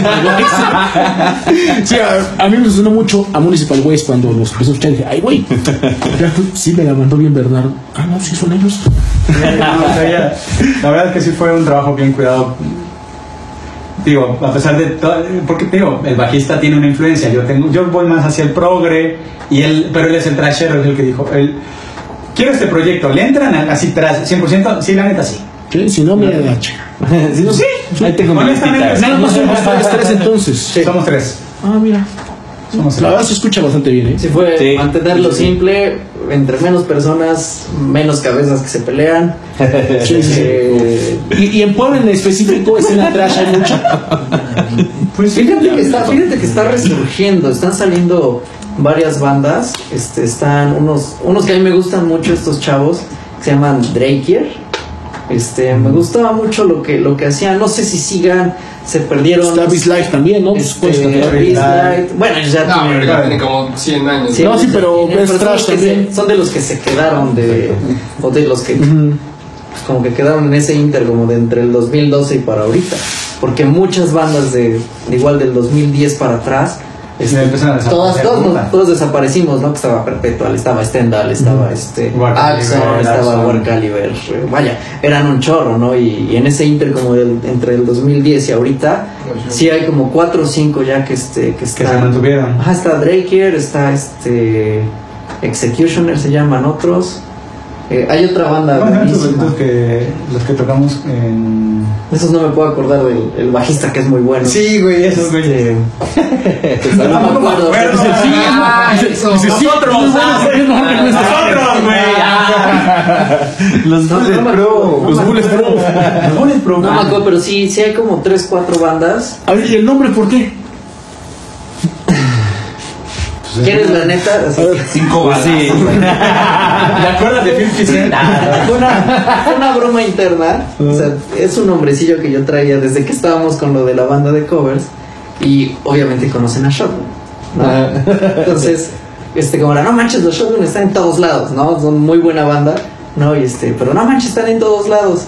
S2: Sí, a, a mí me sonó mucho a Municipal Waste cuando los empecé a escuchar. Dije, ay, güey, sí me la mandó bien Bernardo. Ah, no, sí son ellos.
S4: Sí, no, o sea, ya- la verdad es que sí fue un trabajo bien cuidado. Digo, a pesar de todo, porque digo, el bajista tiene una influencia, yo tengo, yo voy más hacia el progre y él, pero él es el trashero, es el que dijo, él, quiero este proyecto, ¿le entran así tras 100%? Sí, la neta sí.
S2: Si no, mira la chica. [LAUGHS]
S1: Sí, no, Ahí tengo mi
S4: Honestamente.
S2: Nada más somos tres entonces.
S4: Somos tres.
S2: Ah, mira.
S4: Somos
S2: La verdad se escucha bastante bien, ¿eh?
S6: Sí, fue
S1: Sí.
S6: mantenerlo simple, entre menos personas, menos cabezas que se pelean. [LAUGHS]
S2: Sí, sí, sí.
S6: Eh,
S2: Y, y en Puebla en específico, escena trash hay mucha.
S6: Pues fíjate que está, fíjate que está resurgiendo, están saliendo varias bandas, este, están unos, unos que a mí me gustan mucho estos chavos, que se llaman Drakier. Este, me gustaba mucho lo que, lo que hacían, no sé si sigan, se perdieron.
S2: Beast Life también, ¿no?
S6: Este,
S2: Pues,
S6: Beast Light. Bueno, ya
S3: No, tiene como 100 años.
S6: Sí,
S2: No, sí, pero es trash también.
S6: se- son de los que se quedaron de, o de los que pues, como que quedaron en ese inter como de entre el 2012 y para ahorita, porque muchas bandas de, de igual del 2010 para atrás este,
S4: Ya empezaron a
S6: todas,
S4: desaparecer,
S6: todos, todos desaparecimos, ¿no? Que estaba Perpetual, estaba Stendhal, estaba este Axon, estaba
S4: Axon.
S6: War Caliber, eh, vaya, eran un chorro, ¿no? Y, y en ese inter como del- entre el 2010 y ahorita, sí hay como cuatro o cinco ya que este que
S4: se
S6: están
S4: mantuvieron.
S6: Ajá, está Drakier, está este Executioner se llaman otros. Eh, hay otra banda
S4: Bueno,
S6: buenísima.
S4: los que, los que tocamos en...
S6: Esos no me puedo acordar del el bajista que es muy bueno.
S4: Sí, güey, esos, güey.
S6: Este, [LAUGHS] no me acuerdo.
S4: acuerdo.
S6: Dice, sí,
S3: Ah,
S6: ah,
S3: eso.
S4: Nosotros, nosotros, güey.
S1: Los
S6: No, no
S1: Bullet Pro.
S2: Los Bullet. Pro.
S4: Los Bullet Pro.
S6: No me acuerdo, pero sí, sí hay como 3, 4 bandas.
S2: A ver, ¿y el nombre por qué?
S6: ¿Quieres la neta? Así
S4: Cinco balas.
S1: Sí. [LAUGHS]
S4: ¿Te acuerdas de 50 Cent?
S6: Fue una, fue una broma interna. O sea, es un nombrecillo que yo traía desde que estábamos con lo de la banda de covers. Y obviamente conocen a Shotgun. ¿no? Entonces, este, como era, no manches, los Shotgun están en todos lados, ¿no? Son muy buena banda, ¿no? Y este, pero no manches, están en todos lados.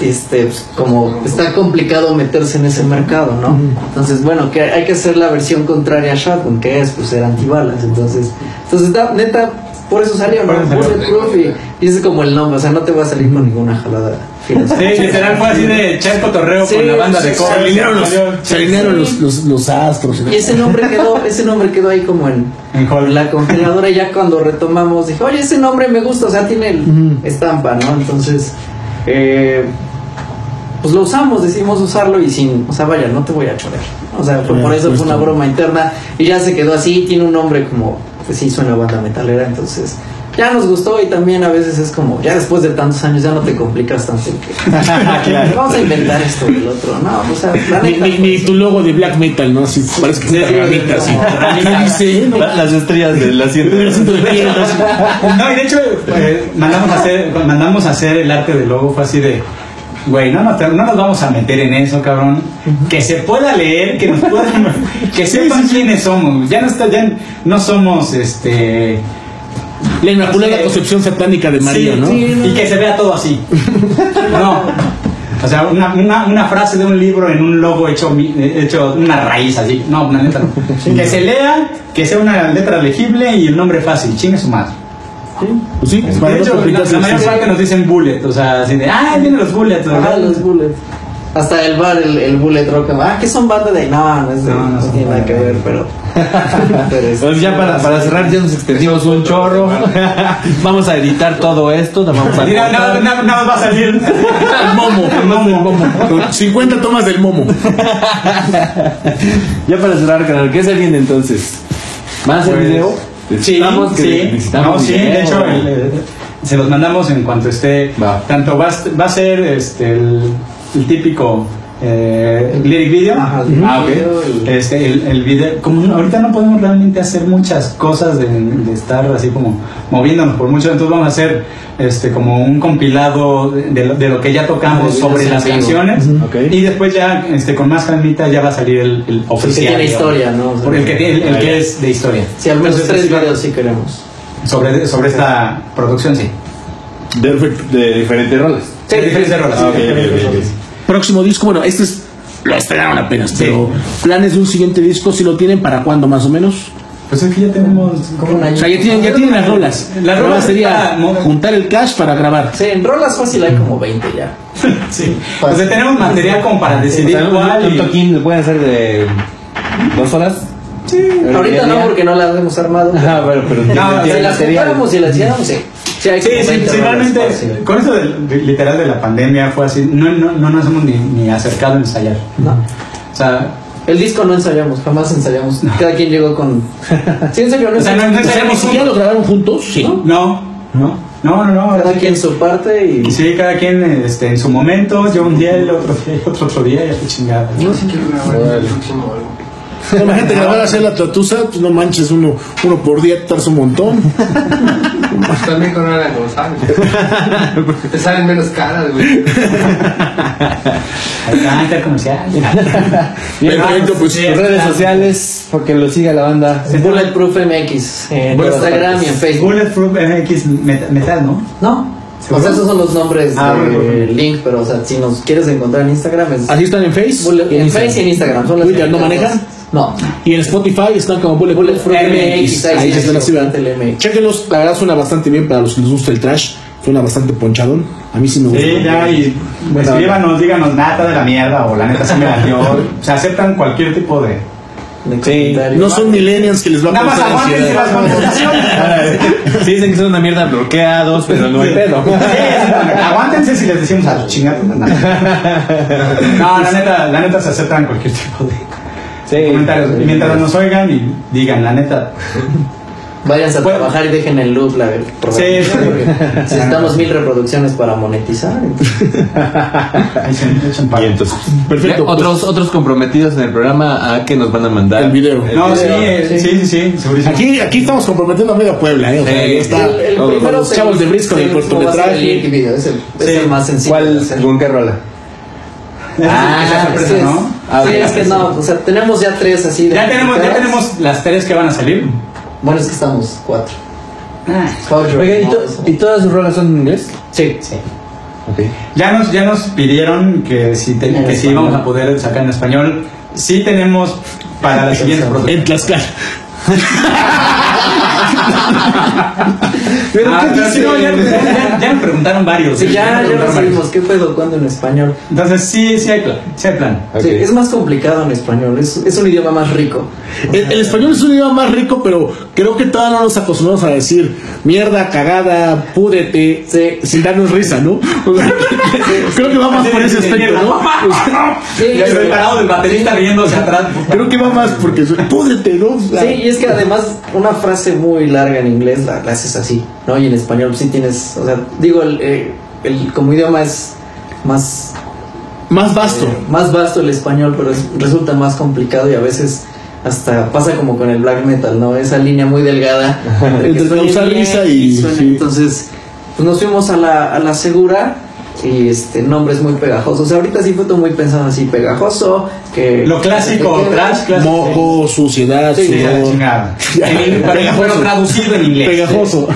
S6: Este, pues, como está complicado meterse en ese mercado, ¿no? Entonces, bueno, que hay que hacer la versión contraria a Shotgun, que es, pues, ser antibalas. Entonces, entonces, da- neta, por eso salió, ¿no? Bulletproof y, y ese es como el nombre, o sea, no te va a salir con ninguna jalada.
S4: Sí, literal fue así de echar cotorreo
S6: Sí,
S4: con la banda de cover.
S2: Se alinearon los, se alinearon los, los, los astros.
S6: Y ese nombre quedó, ese nombre quedó ahí como en,
S4: En
S6: la congeladora y ya cuando retomamos dije, oye, ese nombre me gusta, o sea, tiene el estampa, ¿no? Entonces, eh, pues lo usamos, decidimos usarlo y sin, o sea, vaya, no te voy a chorear. O sea, fue- por eso fue una broma interna y ya se quedó así, tiene un nombre como, pues sí, suena banda metalera, entonces ya nos gustó y también a veces es como, ya después de tantos años ya no te complicas tanto [LAUGHS] que vamos a inventar esto y el otro, no, o sea, la
S2: Ni,
S6: neta,
S2: ni- ni
S6: pues,
S2: tu logo de black metal, ¿no? Así, parece que es una ramita, así. ¿Qué dice?
S1: La- las estrellas del
S2: de piel, así.
S4: No, y de hecho, eh, mandamos, a hacer, mandamos a hacer el arte del logo, fue así de. Güey, no, nos- no nos vamos a meter en eso, cabrón. Que se pueda leer, que nos puedan. [LAUGHS] Que sepan quiénes somos. Ya no, está, ya no somos este.
S2: La inmaculada
S4: Sí.
S2: concepción satánica de María,
S4: Sí,
S2: ¿no?
S4: sí, y que se vea todo así. [LAUGHS] No. O sea, una, una, una frase de un libro en un logo hecho, hecho una raíz así. No, una neta. no. Que se lea, que sea una letra legible y el nombre fácil. Chingue su madre.
S2: Pues sí, para
S4: De hecho, la, mayor parte nos dicen bullet. O sea, así de, ah, vienen los bullets. ¿verdad?
S6: los bullets. Hasta el bar, el, el bullet rock. Ah, que son banda de. No, no, es de-
S4: No, no
S6: no
S4: son
S6: tiene nada que ver, pero. [LAUGHS] pero es-
S1: Pues ya para, para cerrar, ya nos extendimos un chorro. [LAUGHS] vamos a editar todo esto. Vamos a
S4: Mira, nada, nada, nada más va a salir.
S2: El momo, el momo, el momo. Con 50 tomas del momo. [LAUGHS]
S1: Ya para cerrar, canal, ¿qué se viene entonces? ¿Van a hacer
S4: Pues,
S1: video?
S4: Sí,
S1: Necesitamos que-
S4: sí.
S1: necesitamos
S4: No, sí,
S1: video.
S4: de hecho, el- el- se los mandamos en cuanto esté.
S1: Va.
S4: Tanto va, va a ser este, el, el típico eh, lyric video.
S6: Ajá, el
S4: ah,
S6: video, el-
S4: Este, el, el video. Como ahorita no podemos realmente hacer muchas cosas de, de estar así como moviéndonos por mucho, entonces vamos a hacer este, como un compilado de, lo, de lo que ya tocamos
S6: De
S4: sobre las canciones. Y después ya este, con más calmita ya va a salir el, el oficial.
S6: tiene
S4: digamos.
S6: historia, ¿no? O sea,
S4: Por el que, tiene- el, el que es de historia.
S6: Sí, al menos
S4: Entonces,
S6: tres videos sí queremos.
S4: sobre, sobre esta producción, sí.
S1: De, de diferentes roles.
S4: Sí, diferentes.
S1: Ah, ok.
S2: Próximo disco, bueno, este es. Lo estrenaron apenas,
S4: Sí.
S2: pero planes de un siguiente disco, si lo tienen, ¿para cuándo más o menos?
S4: Pues es que ya tenemos como
S6: Un año.
S2: O sea, ya tienen, ya tienen las rolas.
S4: Las rolas
S2: sería
S4: está-
S2: juntar el cash para grabar.
S6: Sí, en rolas fácil hay como 20 ya. [LAUGHS]
S4: Sí. O sea, tenemos material como para
S1: O
S4: decidir
S1: sea, un,
S4: cuál.
S1: un toquín lo pueden hacer de dos horas.
S6: Sí, ahorita no porque no las hemos armado.
S1: Ah, bueno, pero [LAUGHS]
S4: No,
S6: si las juntáramos y las hiciéramos, sí. Sí, hay
S4: Sí, sí,
S6: 20
S4: sí,
S6: rolas
S4: realmente con eso del- de- literal de la pandemia fue así, no, no, no nos hemos ni, ni acercado a ensayar.
S6: No.
S4: O sea,
S6: El disco no ensayamos, jamás ensayamos. Cada quien llegó con. Sí, en serio, no
S4: o sea, no, no
S2: O sea, ni
S4: ensayamos
S2: siquiera lo grabaron juntos. Sí.
S4: No, no, no, no, no.
S6: Cada
S4: sí
S6: quien
S4: que-
S6: su parte y.
S4: Sí, cada quien este, en su momento, yo un día, el otro día, el otro, otro día, y así chingada.
S3: No sé quiero grabar el próximo algo.
S2: Imagínate grabar hacer la tatusa, pues no manches, uno, uno por día tarda un montón.
S3: Pues también con Ana González. Te salen menos caras, güey.
S4: Ah, intercomercial.
S2: Perfecto, pues
S4: Sí,
S1: Sus redes sociales, porque lo siga la banda.
S6: Bulletproof MX en
S4: Bueno,
S6: Instagram y en Facebook.
S4: Bulletproof MX met- Metal, ¿no?
S6: No. O sea, esos son los nombres
S4: Ah,
S6: de link, pero o sea, si nos quieres encontrar en Instagram es
S2: así están en Face.
S6: Bullet-
S2: y
S6: en
S2: Instagram.
S6: Face y en Instagram. Son
S2: Twitter, ¿no manejan?
S6: No.
S2: Y en Spotify están como Bullet,
S6: Bulletproof
S2: MX.
S6: MX,
S2: Ahí están
S6: sí,
S2: así. Chéquenlos, la verdad suena bastante bien para los que les gusta el trash. Suena bastante ponchadón. A mí sí me gusta.
S4: Sí, ya, y escríbanos, díganos nata de la mierda o la neta [LAUGHS] se me latió. O sea, aceptan cualquier tipo de.
S1: Sí.
S2: No son millennials que les va a
S4: Nada más
S2: causar
S4: aguanten
S2: ansiedad.
S4: las contestaciones. [LAUGHS]
S1: Sí, dicen que son una mierda bloqueados, pero no hay pedo. [LAUGHS]
S4: Sí, aguántense si les decimos a chingar. [LAUGHS] No, la neta, la neta se aceptan cualquier tipo de
S1: Sí.
S4: comentarios. Y mientras nos oigan y digan, la neta.
S6: Váyanse a
S4: Bueno.
S6: trabajar y dejen el loop la el.
S4: Sí, sí.
S6: Necesitamos mil reproducciones para monetizar. [LAUGHS]
S1: Y entonces,
S2: Perfecto. pues,
S1: otros, otros comprometidos en el programa a que nos van a mandar
S2: el video.
S4: No, sí,
S6: video, sí.
S4: sí, sí, sí.
S2: Aquí, aquí estamos comprometiendo a media Puebla, ¿eh? O sea, está.
S6: El- el
S2: los
S6: te-
S2: chavos de Brisco del cortometraje.
S6: el Es el, es el más sencillo.
S1: ¿Cuál, con qué rola?
S4: Ah, esa
S6: Sí,
S4: sorpresa,
S6: es,
S4: ¿no?
S1: Ah,
S6: sí, es que no, o sea, tenemos ya tres así. de
S4: Ya tenemos, ya tenemos las tres que van a salir.
S6: Bueno, es que estamos cuatro. Cuatro.
S1: Oiga, ¿y,
S6: no,
S1: to-
S6: eso.
S1: ¿y todas sus rolas son en inglés?
S6: Sí.
S4: Sí.
S1: Ok.
S4: Ya nos, ya nos pidieron que si, te- que si íbamos a poder sacar en español. Sí tenemos para las siguientes
S2: En
S4: producciones. [LAUGHS] Ah, pero sí, no, ya, ya- ya- ya preguntaron varios.
S6: Sí, ya,
S4: Me
S6: ya recibimos. ¿Qué pedo? ¿Cuándo en español?
S4: Entonces sí, sí hay plan. Sí hay plan.
S1: Ok.
S6: Sí, es más complicado en español. Es, es un idioma más rico.
S2: El, el español es un idioma más rico, pero creo que todavía no nos acostumbramos a decir mierda, cagada, púdete,
S6: Sí.
S2: sin darnos risa, ¿no? [LAUGHS] Creo que va más por ese aspecto, ¿no?
S4: Ya estoy parado del baterista riéndose atrás.
S2: creo que va más porque púdete, ¿no?
S6: Sí, y es que además una frase muy larga en inglés la, la haces así, ¿no? Y en español pues, sí tienes, o sea, digo, el, eh, el- como idioma es más,
S2: Más vasto.
S6: eh, más vasto el español, pero es- resulta más complicado y a veces hasta pasa como con el black metal, ¿no? Esa línea muy delgada de [LAUGHS]
S2: Entre risa y- sí.
S6: Entonces, pues nos fuimos a la, a la segura y este nombres muy pegajosos. O sea, ahorita sí fue todo muy pensado así, pegajoso, que...
S4: Lo clásico,
S6: que-
S4: trash, clásico.
S2: Mojo, suciedad,
S6: Sí,
S4: Sí,
S2: sudor. Ya.
S4: Pero [LAUGHS] traducido en inglés.
S2: Pegajoso.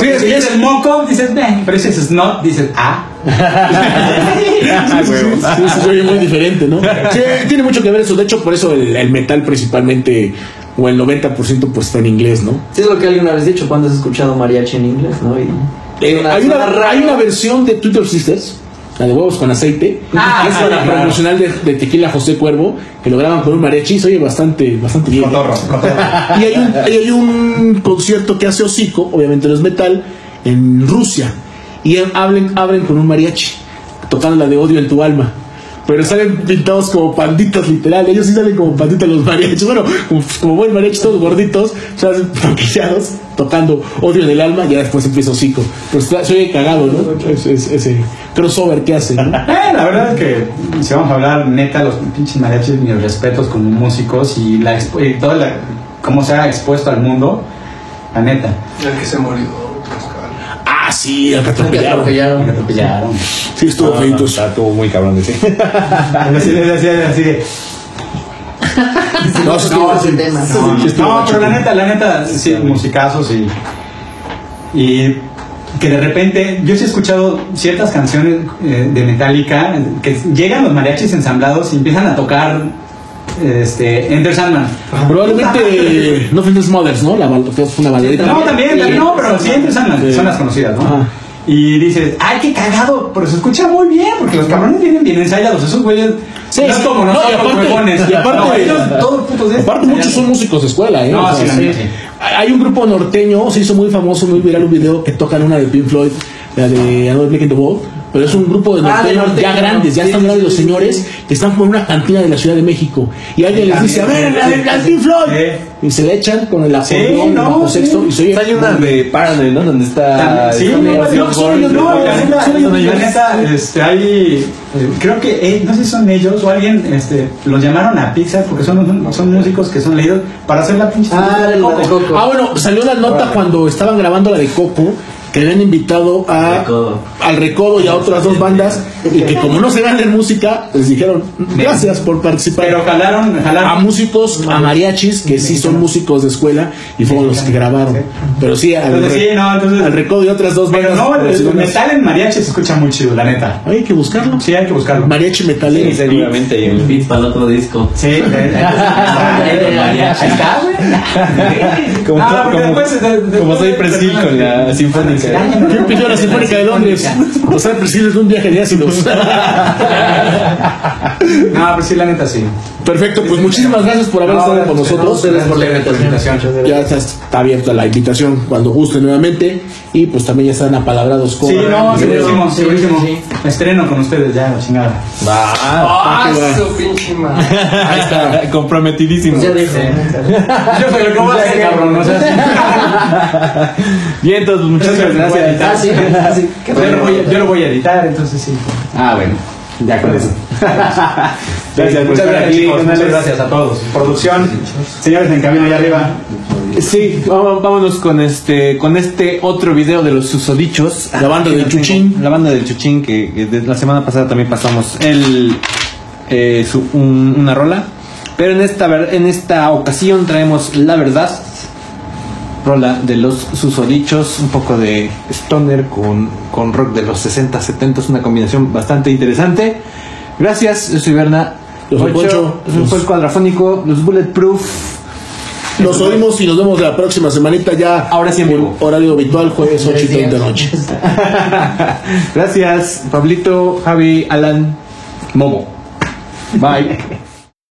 S4: Sí, si dices moco, dices meh. Pero si dices snot, dices ah.
S2: Sí, [LAUGHS] sí, sí, sí, se oye muy diferente, ¿no? Sí, tiene mucho que ver eso. De hecho, por eso el, el metal principalmente, o el 90% pues está en inglés, ¿no?
S6: Sí, es lo que alguien una vez dicho, cuando has escuchado mariachi en inglés, ¿no? Y,
S2: Eh, hay, una, hay una versión de Twitter Sisters, la de huevos con aceite,
S4: Ah,
S2: que es
S4: sí,
S2: la
S4: claro.
S2: promocional de, de Tequila José Cuervo, que lo graban con un mariachi, se oye bastante, bastante bien.
S4: Cotorro, cotorro. [LAUGHS]
S2: Y hay un, y hay un concierto que hace Hocico, obviamente no es metal, en Rusia. Y abren, abren con un mariachi, tocando la de odio en tu alma. Pero salen pintados como panditas, literal. Ellos sí salen como panditas los mariachis. Bueno, como, como buen mariachi, todos gorditos, salen maquillados, tocando odio en el alma. Y ya después empieza Hocico. Pero está, se oye cagado, ¿no? Es- es- ese crossover que hace, ¿no?
S4: Eh, la verdad es que si vamos a hablar neta, los pinches mariachis, mis respetos como músicos y la expo- y toda la, cómo se ha expuesto al mundo, la neta.
S3: El que se murió.
S2: Ah, sí, el que atropellaron.
S4: Me atropellaron.
S2: Sí, estuvo feito.
S1: Está, estuvo muy cabrón de sí. [LAUGHS]
S4: Así, así, así de- [LAUGHS]
S2: No, estuvo-
S6: ese tema.
S4: No, no, pero la
S2: ¿no?
S4: neta, la neta, sí, musicazos y, y que de repente, yo sí he escuchado ciertas canciones eh, de Metallica que llegan los mariachis ensamblados y empiezan a tocar este, Enter Sandman.
S2: Probablemente [LAUGHS] no Fenders Mothers, ¿no? La una balderita.
S4: No, también, también, no, pero sí Enter Sandman,
S2: Sí.
S4: son las conocidas, ¿no?
S2: Ajá.
S4: Y dices, ay, qué cagado, pero se escucha muy bien, porque los cabrones vienen bien ensayados, esos güeyes.
S2: Sí,
S4: no es como
S2: No, y
S4: nosotros,
S2: aparte-
S4: huevones.
S2: y aparte-
S4: No, ellos, todos putos de-
S2: Aparte, muchos son músicos de escuela, ¿eh?
S4: No,
S2: O sea,
S4: sí, la
S2: sí.
S4: neta, sí.
S2: Hay un grupo norteño, se hizo muy famoso, muy viral un video que tocan una de Pink Floyd, la de Another Black in the Wall. Pero es un grupo de
S6: Ah, de
S2: norteños
S6: norteño,
S2: ya grandes, ya
S6: sí,
S2: están
S6: sí,
S2: grandes los señores
S6: sí.
S2: que están por una cantina de la Ciudad de México. Y alguien les dice, a ver, la de Pink Floyd. Y se le echan con el acordeón, bajo
S4: sí.
S2: sexto, y se oye.
S1: Hay una de Paranoid, ¿no? Donde está.
S4: Sí, no,
S2: son ellos, no,
S4: este, hay, eh, creo que, eh, no sé si son ellos o alguien, este, los llamaron a Pixar porque son, son músicos que son leídos para hacer la pinche
S6: Ah,
S4: de
S6: la de
S4: Coco.
S6: Coco.
S2: Ah, bueno, salió la nota cuando estaban grabando la de Coco que habían invitado a,
S6: Recodo.
S2: al Recodo y a otras dos bandas y que como no se ganan música, les dijeron gracias por participar.
S4: Pero jalaron,
S2: a
S4: jalaron.
S2: músicos, a mariachis, que sí son músicos de escuela y fueron los que grabaron. Pero sí, al,
S4: Entonces, sí, no, entonces.
S2: al Recodo y otras dos
S4: Pero
S2: bandas.
S4: no, el, el metal en mariachi se escucha muy chido, la neta.
S2: Hay que buscarlo.
S4: Sí, hay que buscarlo.
S2: Mariachi metalero.
S1: Sí, seguramente. hay un-
S8: Beat para el otro disco.
S4: Sí, ahí está, güey. [LAUGHS]
S1: Como,
S4: Ah, porque
S1: como-
S4: después, de- de-
S1: como soy Presil con la Sinfónica.
S2: ¿Quién pidió la Sinfónica de Londres? O sea, presidente de un viaje de ácidos. [LAUGHS]
S4: No, pero sí, la neta sí.
S2: Perfecto, pues muchísimas gracias por haber
S4: No,
S2: estado con
S4: gracias
S2: nosotros.
S4: ustedes por la invitación.
S2: Ya está, está abierta la invitación cuando guste nuevamente y pues también ya están apalabrados con
S4: Sí, no, segurísimo,
S6: sí,
S4: segurísimo.
S6: sí.
S4: Estreno con ustedes ya, chingada.
S1: Va.
S3: ¡Ah,
S2: qué va.
S3: su pinche madre!
S2: Ahí está.
S1: Comprometidísimo.
S6: Ya dijo.
S4: Yo soy el que voy a hacer, cabrón, no seas [LAUGHS]
S1: Bien, entonces, pues, muchísimas gracias.
S6: Ah, sí, ah, sí. Qué
S4: Yo lo, voy, a- yo lo voy a editar, entonces sí.
S1: Ah, bueno. Ya con eso. [LAUGHS] Gracias
S4: muchas
S1: estar
S4: gracias,
S1: aquí,
S4: chicos, muchas
S1: canales.
S4: gracias a todos. Producción, señores en camino allá arriba.
S1: Sí, vamos- vámonos con este con este otro video de los susodichos.
S2: La banda del Chuchín.
S1: La banda del Chuchín, que, que de- la semana pasada también pasamos el, eh, su- un- una rola. Pero en esta, ver- en esta ocasión traemos La Verdad, rola de los susodichos, un poco de stoner con, con rock de los 60, 70, es una combinación bastante interesante. Gracias, yo soy Berna.
S2: Yo soy
S1: Ocho,
S2: Poncho.
S1: el cuadrafónico, los Bulletproof.
S2: Nos oímos y nos vemos la próxima semanita ya.
S1: Ahora sí en
S2: por
S1: vivo.
S2: Horario habitual, jueves 8 y 30 de noche. [LAUGHS]
S1: Gracias, Pablito, Javi, Alan, Momo. Bye. [LAUGHS]